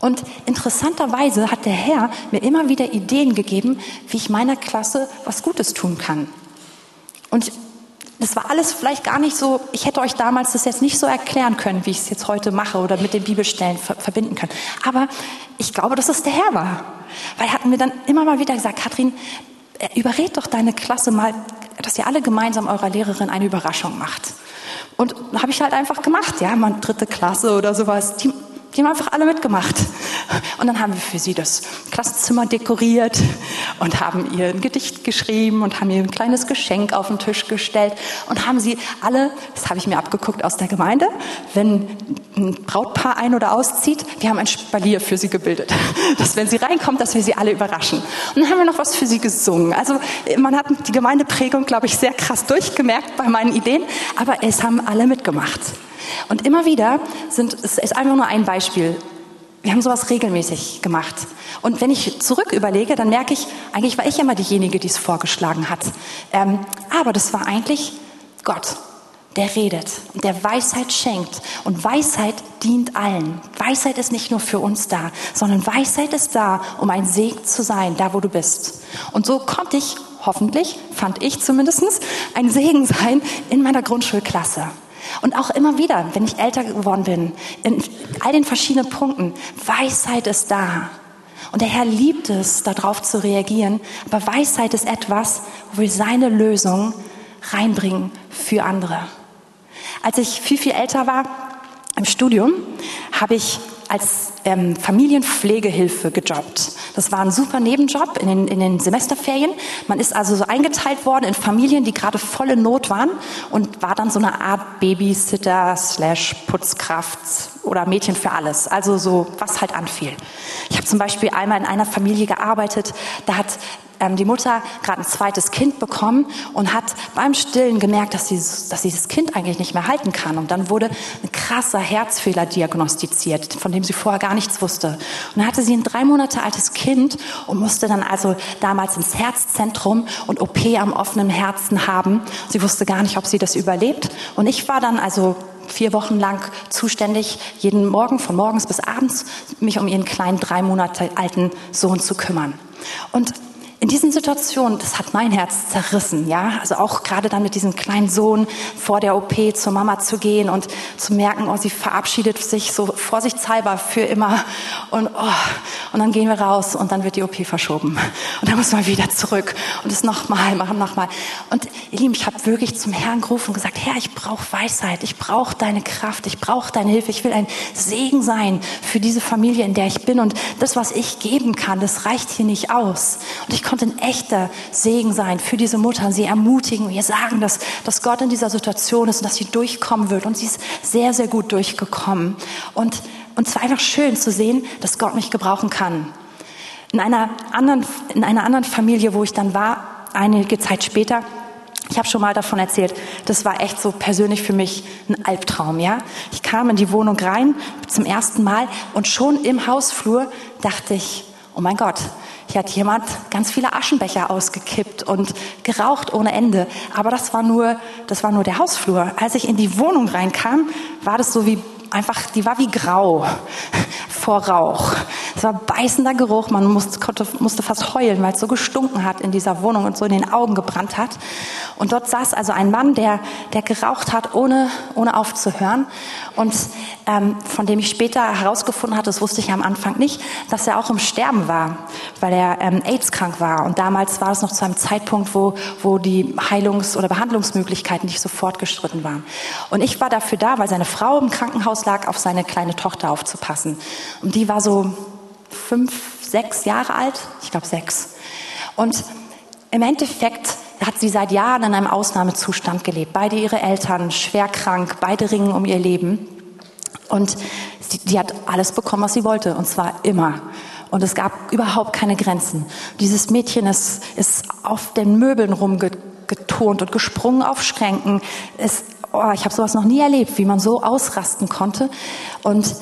Und interessanterweise hat der Herr mir immer wieder Ideen gegeben, wie ich meiner Klasse was Gutes tun kann. Und das war alles vielleicht gar nicht so, ich hätte euch damals das jetzt nicht so erklären können, wie ich es jetzt heute mache oder mit den Bibelstellen ver verbinden kann. Aber ich glaube, dass es der Herr war. Weil er hat mir dann immer mal wieder gesagt, Katrin, äh, überred doch deine Klasse mal, dass ihr alle gemeinsam eurer Lehrerin eine Überraschung macht. Und habe ich halt einfach gemacht, ja, mal dritte Klasse oder sowas. Die die haben einfach alle mitgemacht. Und dann haben wir für sie das Klassenzimmer dekoriert und haben ihr ein Gedicht geschrieben und haben ihr ein kleines Geschenk auf den Tisch gestellt und haben sie alle, das habe ich mir abgeguckt aus der Gemeinde, wenn ein Brautpaar ein- oder auszieht, wir haben ein Spalier für sie gebildet, dass wenn sie reinkommt, dass wir sie alle überraschen. Und dann haben wir noch was für sie gesungen. Also man hat die Gemeindeprägung, glaube ich, sehr krass durchgemerkt bei meinen Ideen, aber es haben alle mitgemacht. Und immer wieder sind, es ist einfach nur ein Beispiel. Wir haben sowas regelmäßig gemacht. Und wenn ich zurück überlege, dann merke ich, eigentlich war ich immer diejenige, die es vorgeschlagen hat. Ähm, aber das war eigentlich Gott, der redet und der Weisheit schenkt. Und Weisheit dient allen. Weisheit ist nicht nur für uns da, sondern Weisheit ist da, um ein Segen zu sein, da wo du bist. Und so konnte ich, hoffentlich, fand ich zumindest, ein Segen sein in meiner Grundschulklasse. Und auch immer wieder, wenn ich älter geworden bin, in all den verschiedenen Punkten, Weisheit ist da. Und der Herr liebt es, darauf zu reagieren. Aber Weisheit ist etwas, wo wir seine Lösung reinbringen für andere. Als ich viel, viel älter war im Studium, habe ich als ähm, Familienpflegehilfe gejobbt. Das war ein super Nebenjob in den, in den Semesterferien. Man ist also so eingeteilt worden in Familien, die gerade volle Not waren und war dann so eine Art Babysitter slash Putzkraft oder Mädchen für alles. Also so, was halt anfiel. Ich habe zum Beispiel einmal in einer Familie gearbeitet, da hat ähm, die Mutter gerade ein zweites Kind bekommen und hat beim Stillen gemerkt, dass sie, dass sie das Kind eigentlich nicht mehr halten kann. Und dann wurde ein krasser Herzfehler diagnostiziert, von dem sie vorher gar nichts wusste. Und dann hatte sie ein drei Monate altes Kind und musste dann also damals ins Herzzentrum und OP am offenen Herzen haben. Sie wusste gar nicht, ob sie das überlebt. Und ich war dann also vier Wochen lang zuständig, jeden Morgen von morgens bis abends mich um ihren kleinen drei Monate alten Sohn zu kümmern. Und in diesen Situationen, das hat mein Herz zerrissen, ja. Also auch gerade dann mit diesem kleinen Sohn vor der OP zur Mama zu gehen und zu merken, oh, sie verabschiedet sich so vorsichtshalber für immer und oh, und dann gehen wir raus und dann wird die OP verschoben und dann muss man wieder zurück und es nochmal machen, nochmal. Und ihr Lieben, ich habe wirklich zum Herrn gerufen und gesagt, Herr, ich brauche Weisheit, ich brauche deine Kraft, ich brauche deine Hilfe, ich will ein Segen sein für diese Familie, in der ich bin und das, was ich geben kann, das reicht hier nicht aus. Und ich konnte ein echter Segen sein für diese Mutter, sie ermutigen, ihr sagen, dass, dass Gott in dieser Situation ist und dass sie durchkommen wird. Und sie ist sehr, sehr gut durchgekommen. Und, und es war einfach schön zu sehen, dass Gott mich gebrauchen kann. In einer anderen, in einer anderen Familie, wo ich dann war, einige Zeit später, ich habe schon mal davon erzählt, das war echt so persönlich für mich ein Albtraum, ja. Ich kam in die Wohnung rein zum ersten Mal und schon im Hausflur dachte ich, oh mein Gott, hier hat jemand ganz viele Aschenbecher ausgekippt und geraucht ohne Ende. Aber das war nur, das war nur der Hausflur. Als ich in die Wohnung reinkam, war das so wie einfach, die war wie grau vor Rauch. Es war beißender Geruch, man musste, konnte, musste fast heulen, weil es so gestunken hat in dieser Wohnung und so in den Augen gebrannt hat. Und dort saß also ein Mann, der, der geraucht hat, ohne, ohne aufzuhören. Und ähm, von dem ich später herausgefunden hatte, das wusste ich am Anfang nicht, dass er auch im Sterben war, weil er ähm, AIDS-krank war. Und damals war es noch zu einem Zeitpunkt, wo, wo die Heilungs- oder Behandlungsmöglichkeiten nicht so fortgeschritten waren. Und ich war dafür da, weil seine Frau im Krankenhaus lag, auf seine kleine Tochter aufzupassen. Und die war so fünf, sechs Jahre alt. Ich glaube sechs. Und im Endeffekt hat sie seit Jahren in einem Ausnahmezustand gelebt. Beide ihre Eltern schwer krank, beide ringen um ihr Leben. Und die, die hat alles bekommen, was sie wollte. Und zwar immer. Und es gab überhaupt keine Grenzen. Dieses Mädchen ist, ist auf den Möbeln rumgeturnt und gesprungen auf Schränken. Es, oh, ich habe sowas noch nie erlebt, wie man so ausrasten konnte. Und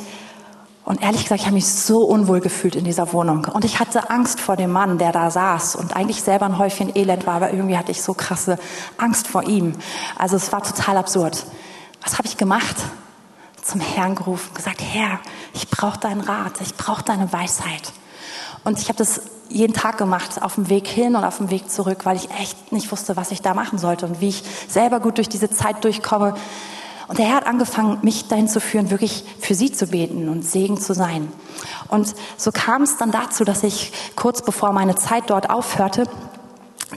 und ehrlich gesagt, ich habe mich so unwohl gefühlt in dieser Wohnung. Und ich hatte Angst vor dem Mann, der da saß und eigentlich selber ein Häufchen Elend war, aber irgendwie hatte ich so krasse Angst vor ihm. Also es war total absurd. Was habe ich gemacht? Zum Herrn gerufen, gesagt, Herr, ich brauche deinen Rat, ich brauche deine Weisheit. Und ich habe das jeden Tag gemacht, auf dem Weg hin und auf dem Weg zurück, weil ich echt nicht wusste, was ich da machen sollte und wie ich selber gut durch diese Zeit durchkomme. Und der Herr hat angefangen, mich dahin zu führen, wirklich für sie zu beten und Segen zu sein. Und so kam es dann dazu, dass ich kurz bevor meine Zeit dort aufhörte,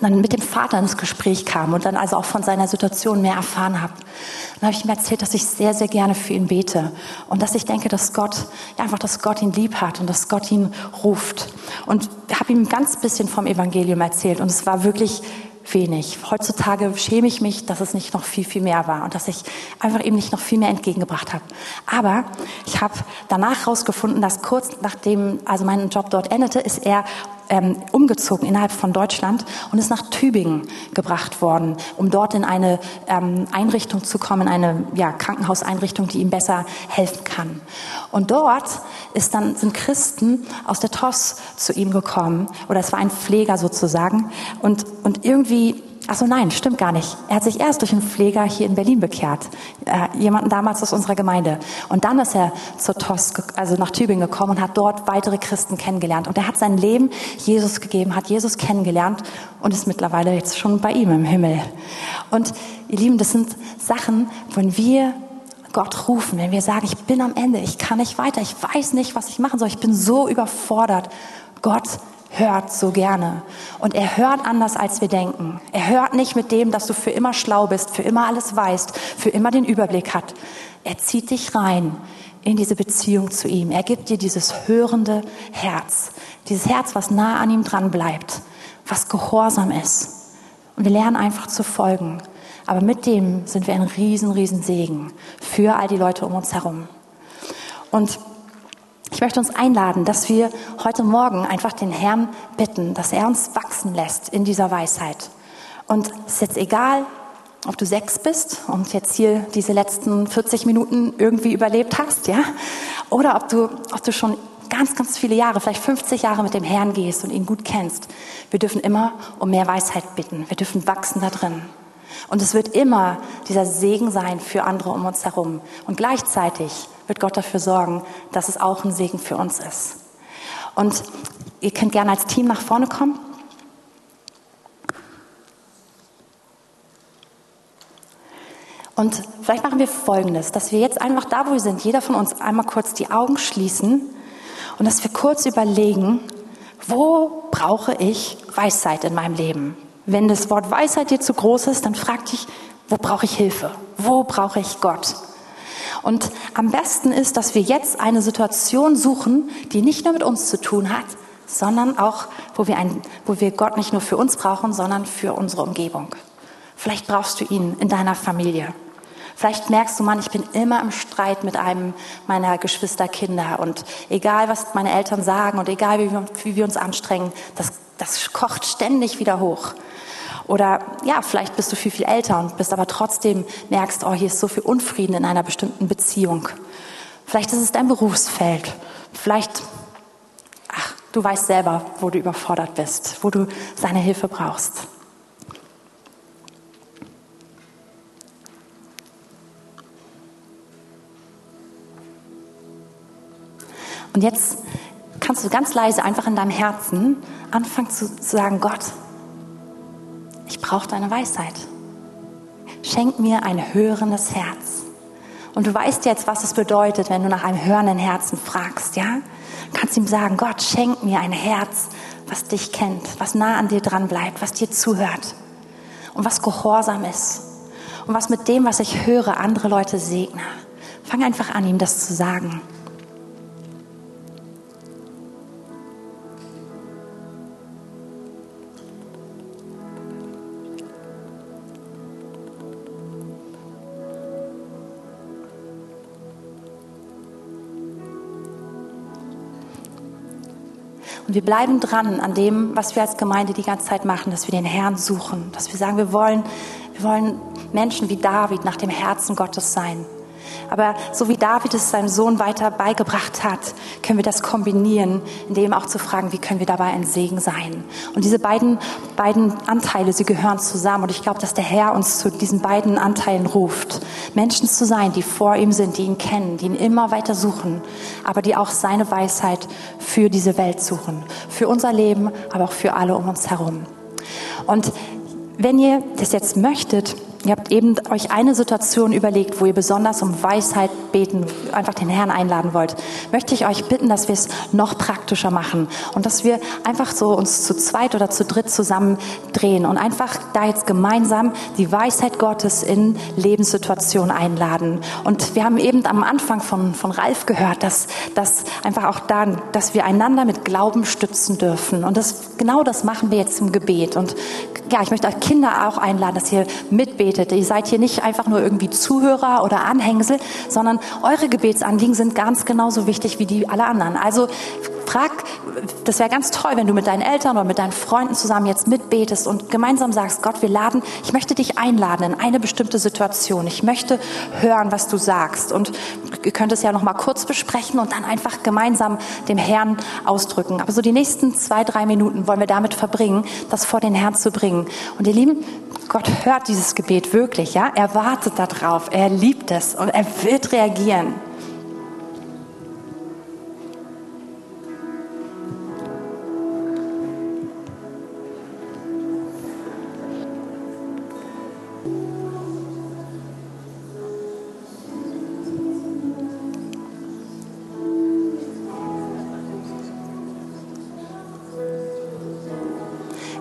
dann mit dem Vater ins Gespräch kam und dann also auch von seiner Situation mehr erfahren habe. Dann habe ich ihm erzählt, dass ich sehr, sehr gerne für ihn bete und dass ich denke, dass Gott, ja, einfach, dass Gott ihn lieb hat und dass Gott ihn ruft. Und habe ihm ganz bisschen vom Evangelium erzählt und es war wirklich wenig. Heutzutage schäme ich mich, dass es nicht noch viel, viel mehr war und dass ich einfach eben nicht noch viel mehr entgegengebracht habe. Aber ich habe danach herausgefunden, dass kurz nachdem also mein Job dort endete, ist er ähm, umgezogen innerhalb von Deutschland und ist nach Tübingen gebracht worden, um dort in eine ähm, Einrichtung zu kommen, eine ja, Krankenhauseinrichtung, die ihm besser helfen kann. Und dort ist dann, sind Christen aus der TOS zu ihm gekommen, oder es war ein Pfleger sozusagen, und, und irgendwie Ach so, nein, stimmt gar nicht. Er hat sich erst durch einen Pfleger hier in Berlin bekehrt. Äh, jemanden damals aus unserer Gemeinde. Und dann ist er zur TOS, also nach Tübingen gekommen und hat dort weitere Christen kennengelernt. Und er hat sein Leben Jesus gegeben, hat Jesus kennengelernt und ist mittlerweile jetzt schon bei ihm im Himmel. Und ihr Lieben, das sind Sachen, wenn wir Gott rufen, wenn wir sagen, ich bin am Ende, ich kann nicht weiter, ich weiß nicht, was ich machen soll, ich bin so überfordert. Gott hört so gerne. Und er hört anders, als wir denken. Er hört nicht mit dem, dass du für immer schlau bist, für immer alles weißt, für immer den Überblick hat. Er zieht dich rein in diese Beziehung zu ihm. Er gibt dir dieses hörende Herz. Dieses Herz, was nah an ihm dran bleibt, was gehorsam ist. Und wir lernen einfach zu folgen. Aber mit dem sind wir ein riesen, riesen Segen für all die Leute um uns herum. Und ich möchte uns einladen, dass wir heute Morgen einfach den Herrn bitten, dass er uns wachsen lässt in dieser Weisheit. Und es ist jetzt egal, ob du sechs bist und jetzt hier diese letzten 40 Minuten irgendwie überlebt hast, ja, oder ob du, ob du schon ganz, ganz viele Jahre, vielleicht 50 Jahre mit dem Herrn gehst und ihn gut kennst. Wir dürfen immer um mehr Weisheit bitten. Wir dürfen wachsen da drin. Und es wird immer dieser Segen sein für andere um uns herum. Und gleichzeitig wird Gott dafür sorgen, dass es auch ein Segen für uns ist. Und ihr könnt gerne als Team nach vorne kommen. Und vielleicht machen wir Folgendes, dass wir jetzt einfach da, wo wir sind, jeder von uns einmal kurz die Augen schließen und dass wir kurz überlegen, wo brauche ich Weisheit in meinem Leben? Wenn das Wort Weisheit dir zu groß ist, dann frag dich, wo brauche ich Hilfe? Wo brauche ich Gott? Und am besten ist, dass wir jetzt eine Situation suchen, die nicht nur mit uns zu tun hat, sondern auch, wo wir, ein, wo wir Gott nicht nur für uns brauchen, sondern für unsere Umgebung. Vielleicht brauchst du ihn in deiner Familie. Vielleicht merkst du, Mann, ich bin immer im Streit mit einem meiner Geschwisterkinder und egal, was meine Eltern sagen und egal, wie wir, wie wir uns anstrengen, das, das kocht ständig wieder hoch. Oder ja, vielleicht bist du viel, viel älter und bist aber trotzdem merkst, oh, hier ist so viel Unfrieden in einer bestimmten Beziehung. Vielleicht ist es dein Berufsfeld. Vielleicht, ach, Du weißt selber, wo du überfordert bist, wo du seine Hilfe brauchst. Und jetzt kannst du ganz leise einfach in deinem Herzen anfangen zu sagen, Gott, ich brauche deine Weisheit. Schenk mir ein hörendes Herz. Und du weißt jetzt, was es bedeutet, wenn du nach einem hörenden Herzen fragst, ja? kannst ihm sagen, Gott, schenk mir ein Herz, was dich kennt, was nah an dir dran bleibt, was dir zuhört und was gehorsam ist und was mit dem, was ich höre, andere Leute segne. Fang einfach an, ihm das zu sagen. Und wir bleiben dran an dem, was wir als Gemeinde die ganze Zeit machen, dass wir den Herrn suchen, dass wir sagen, wir wollen, wir wollen Menschen wie David nach dem Herzen Gottes sein. Aber so wie David es seinem Sohn weiter beigebracht hat, können wir das kombinieren, indem auch zu fragen, wie können wir dabei ein Segen sein. Und diese beiden, beiden Anteile, sie gehören zusammen. Und ich glaube, dass der Herr uns zu diesen beiden Anteilen ruft. Menschen zu sein, die vor ihm sind, die ihn kennen, die ihn immer weiter suchen, aber die auch seine Weisheit für diese Welt suchen. Für unser Leben, aber auch für alle um uns herum. Und wenn ihr das jetzt möchtet, Ihr habt eben euch eine Situation überlegt, wo ihr besonders um Weisheit beten, einfach den Herrn einladen wollt. Möchte ich euch bitten, dass wir es noch praktischer machen und dass wir einfach so uns zu zweit oder zu dritt zusammen drehen und einfach da jetzt gemeinsam die Weisheit Gottes in Lebenssituationen einladen. Und wir haben eben am Anfang von, von Ralf gehört, dass, dass einfach auch da, dass wir einander mit Glauben stützen dürfen. Und das, genau das machen wir jetzt im Gebet. Und ja, ich möchte euch Kinder auch einladen, dass ihr mitbetet. Ihr seid hier nicht einfach nur irgendwie Zuhörer oder Anhängsel, sondern eure Gebetsanliegen sind ganz genauso wichtig wie die aller anderen. Also frag, das wäre ganz toll, wenn du mit deinen Eltern oder mit deinen Freunden zusammen jetzt mitbetest und gemeinsam sagst, Gott, wir laden, ich möchte dich einladen in eine bestimmte Situation. Ich möchte hören, was du sagst. Und ihr könnt es ja noch mal kurz besprechen und dann einfach gemeinsam dem Herrn ausdrücken. Aber so die nächsten zwei, drei Minuten wollen wir damit verbringen, das vor den Herrn zu bringen. Und ihr Lieben, Gott hört dieses Gebet wirklich, ja? Er wartet darauf. Er liebt es und er wird reagieren.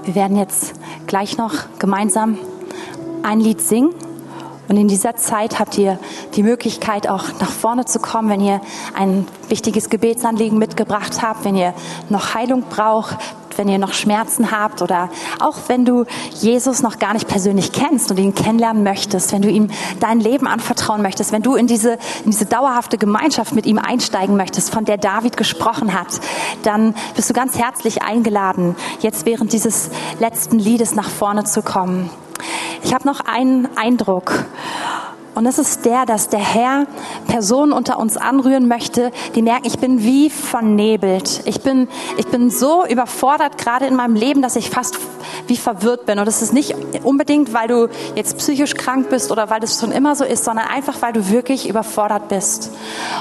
Wir werden jetzt gleich noch gemeinsam ein Lied singen. Und in dieser Zeit habt ihr die Möglichkeit, auch nach vorne zu kommen, wenn ihr ein wichtiges Gebetsanliegen mitgebracht habt, wenn ihr noch Heilung braucht, wenn ihr noch Schmerzen habt oder auch wenn du Jesus noch gar nicht persönlich kennst und ihn kennenlernen möchtest, wenn du ihm dein Leben anvertrauen möchtest, wenn du in diese, in diese dauerhafte Gemeinschaft mit ihm einsteigen möchtest, von der David gesprochen hat, dann bist du ganz herzlich eingeladen, jetzt während dieses letzten Liedes nach vorne zu kommen. Ich habe noch einen Eindruck. Und es ist der, dass der Herr Personen unter uns anrühren möchte, die merken, ich bin wie vernebelt. Ich bin, ich bin so überfordert gerade in meinem Leben, dass ich fast wie verwirrt bin. Und das ist nicht unbedingt, weil du jetzt psychisch krank bist oder weil das schon immer so ist, sondern einfach, weil du wirklich überfordert bist.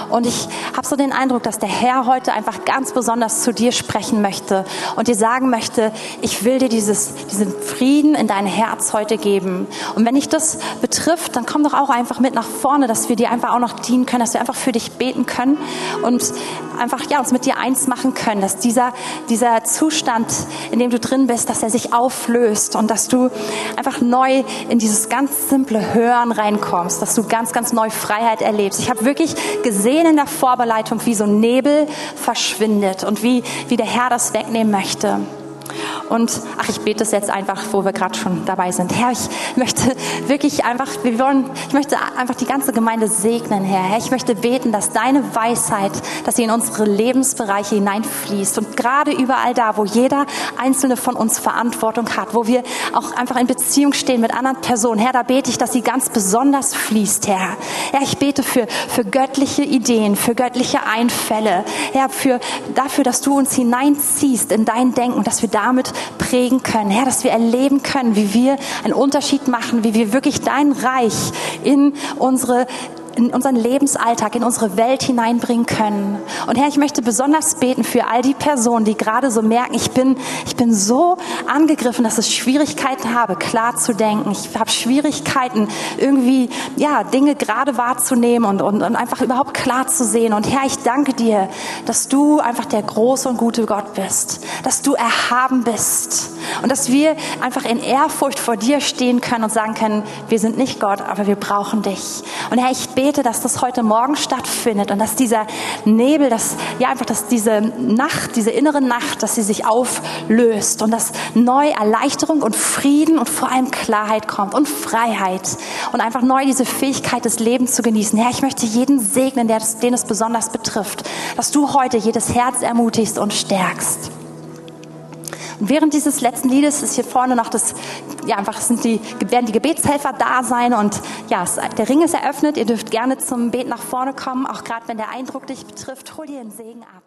Und ich habe so den Eindruck, dass der Herr heute einfach ganz besonders zu dir sprechen möchte und dir sagen möchte, ich will dir dieses, diesen Frieden in dein Herz heute geben. Und wenn dich das betrifft, dann komm doch auch einfach einfach mit nach vorne, dass wir dir einfach auch noch dienen können, dass wir einfach für dich beten können und einfach ja, uns mit dir eins machen können, dass dieser, dieser Zustand, in dem du drin bist, dass er sich auflöst und dass du einfach neu in dieses ganz simple Hören reinkommst, dass du ganz, ganz neu Freiheit erlebst. Ich habe wirklich gesehen in der Vorbereitung, wie so Nebel verschwindet und wie, wie der Herr das wegnehmen möchte. Und ach, ich bete es jetzt einfach, wo wir gerade schon dabei sind. Herr, ich möchte wirklich einfach, wir wollen, ich möchte einfach die ganze Gemeinde segnen, Herr. Herr, ich möchte beten, dass deine Weisheit, dass sie in unsere Lebensbereiche hineinfließt und gerade überall da, wo jeder einzelne von uns Verantwortung hat, wo wir auch einfach in Beziehung stehen mit anderen Personen. Herr, da bete ich, dass sie ganz besonders fließt, Herr. Herr, ich bete für, für göttliche Ideen, für göttliche Einfälle, Herr, für, dafür, dass du uns hineinziehst in dein Denken, dass wir damit prägen können, Herr, dass wir erleben können, wie wir einen Unterschied machen, wie wir wirklich dein Reich in unsere in unseren Lebensalltag, in unsere Welt hineinbringen können. Und Herr, ich möchte besonders beten für all die Personen, die gerade so merken, ich bin, ich bin so angegriffen, dass ich Schwierigkeiten habe, klar zu denken. Ich habe Schwierigkeiten, irgendwie, ja, Dinge gerade wahrzunehmen und, und, und einfach überhaupt klar zu sehen. Und Herr, ich danke dir, dass du einfach der große und gute Gott bist, dass du erhaben bist und dass wir einfach in Ehrfurcht vor dir stehen können und sagen können, wir sind nicht Gott, aber wir brauchen dich. Und Herr, ich bete, bete, dass das heute Morgen stattfindet und dass dieser Nebel, dass, ja, einfach, dass diese Nacht, diese innere Nacht, dass sie sich auflöst und dass neu Erleichterung und Frieden und vor allem Klarheit kommt und Freiheit und einfach neu diese Fähigkeit des Lebens zu genießen. Herr, ich möchte jeden segnen, der, den es besonders betrifft, dass du heute jedes Herz ermutigst und stärkst. Und während dieses letzten Liedes ist hier vorne noch das, ja, einfach sind die, werden die Gebetshelfer da sein und ja, der Ring ist eröffnet. Ihr dürft gerne zum Beten nach vorne kommen, auch gerade wenn der Eindruck dich betrifft. Hol dir den Segen ab.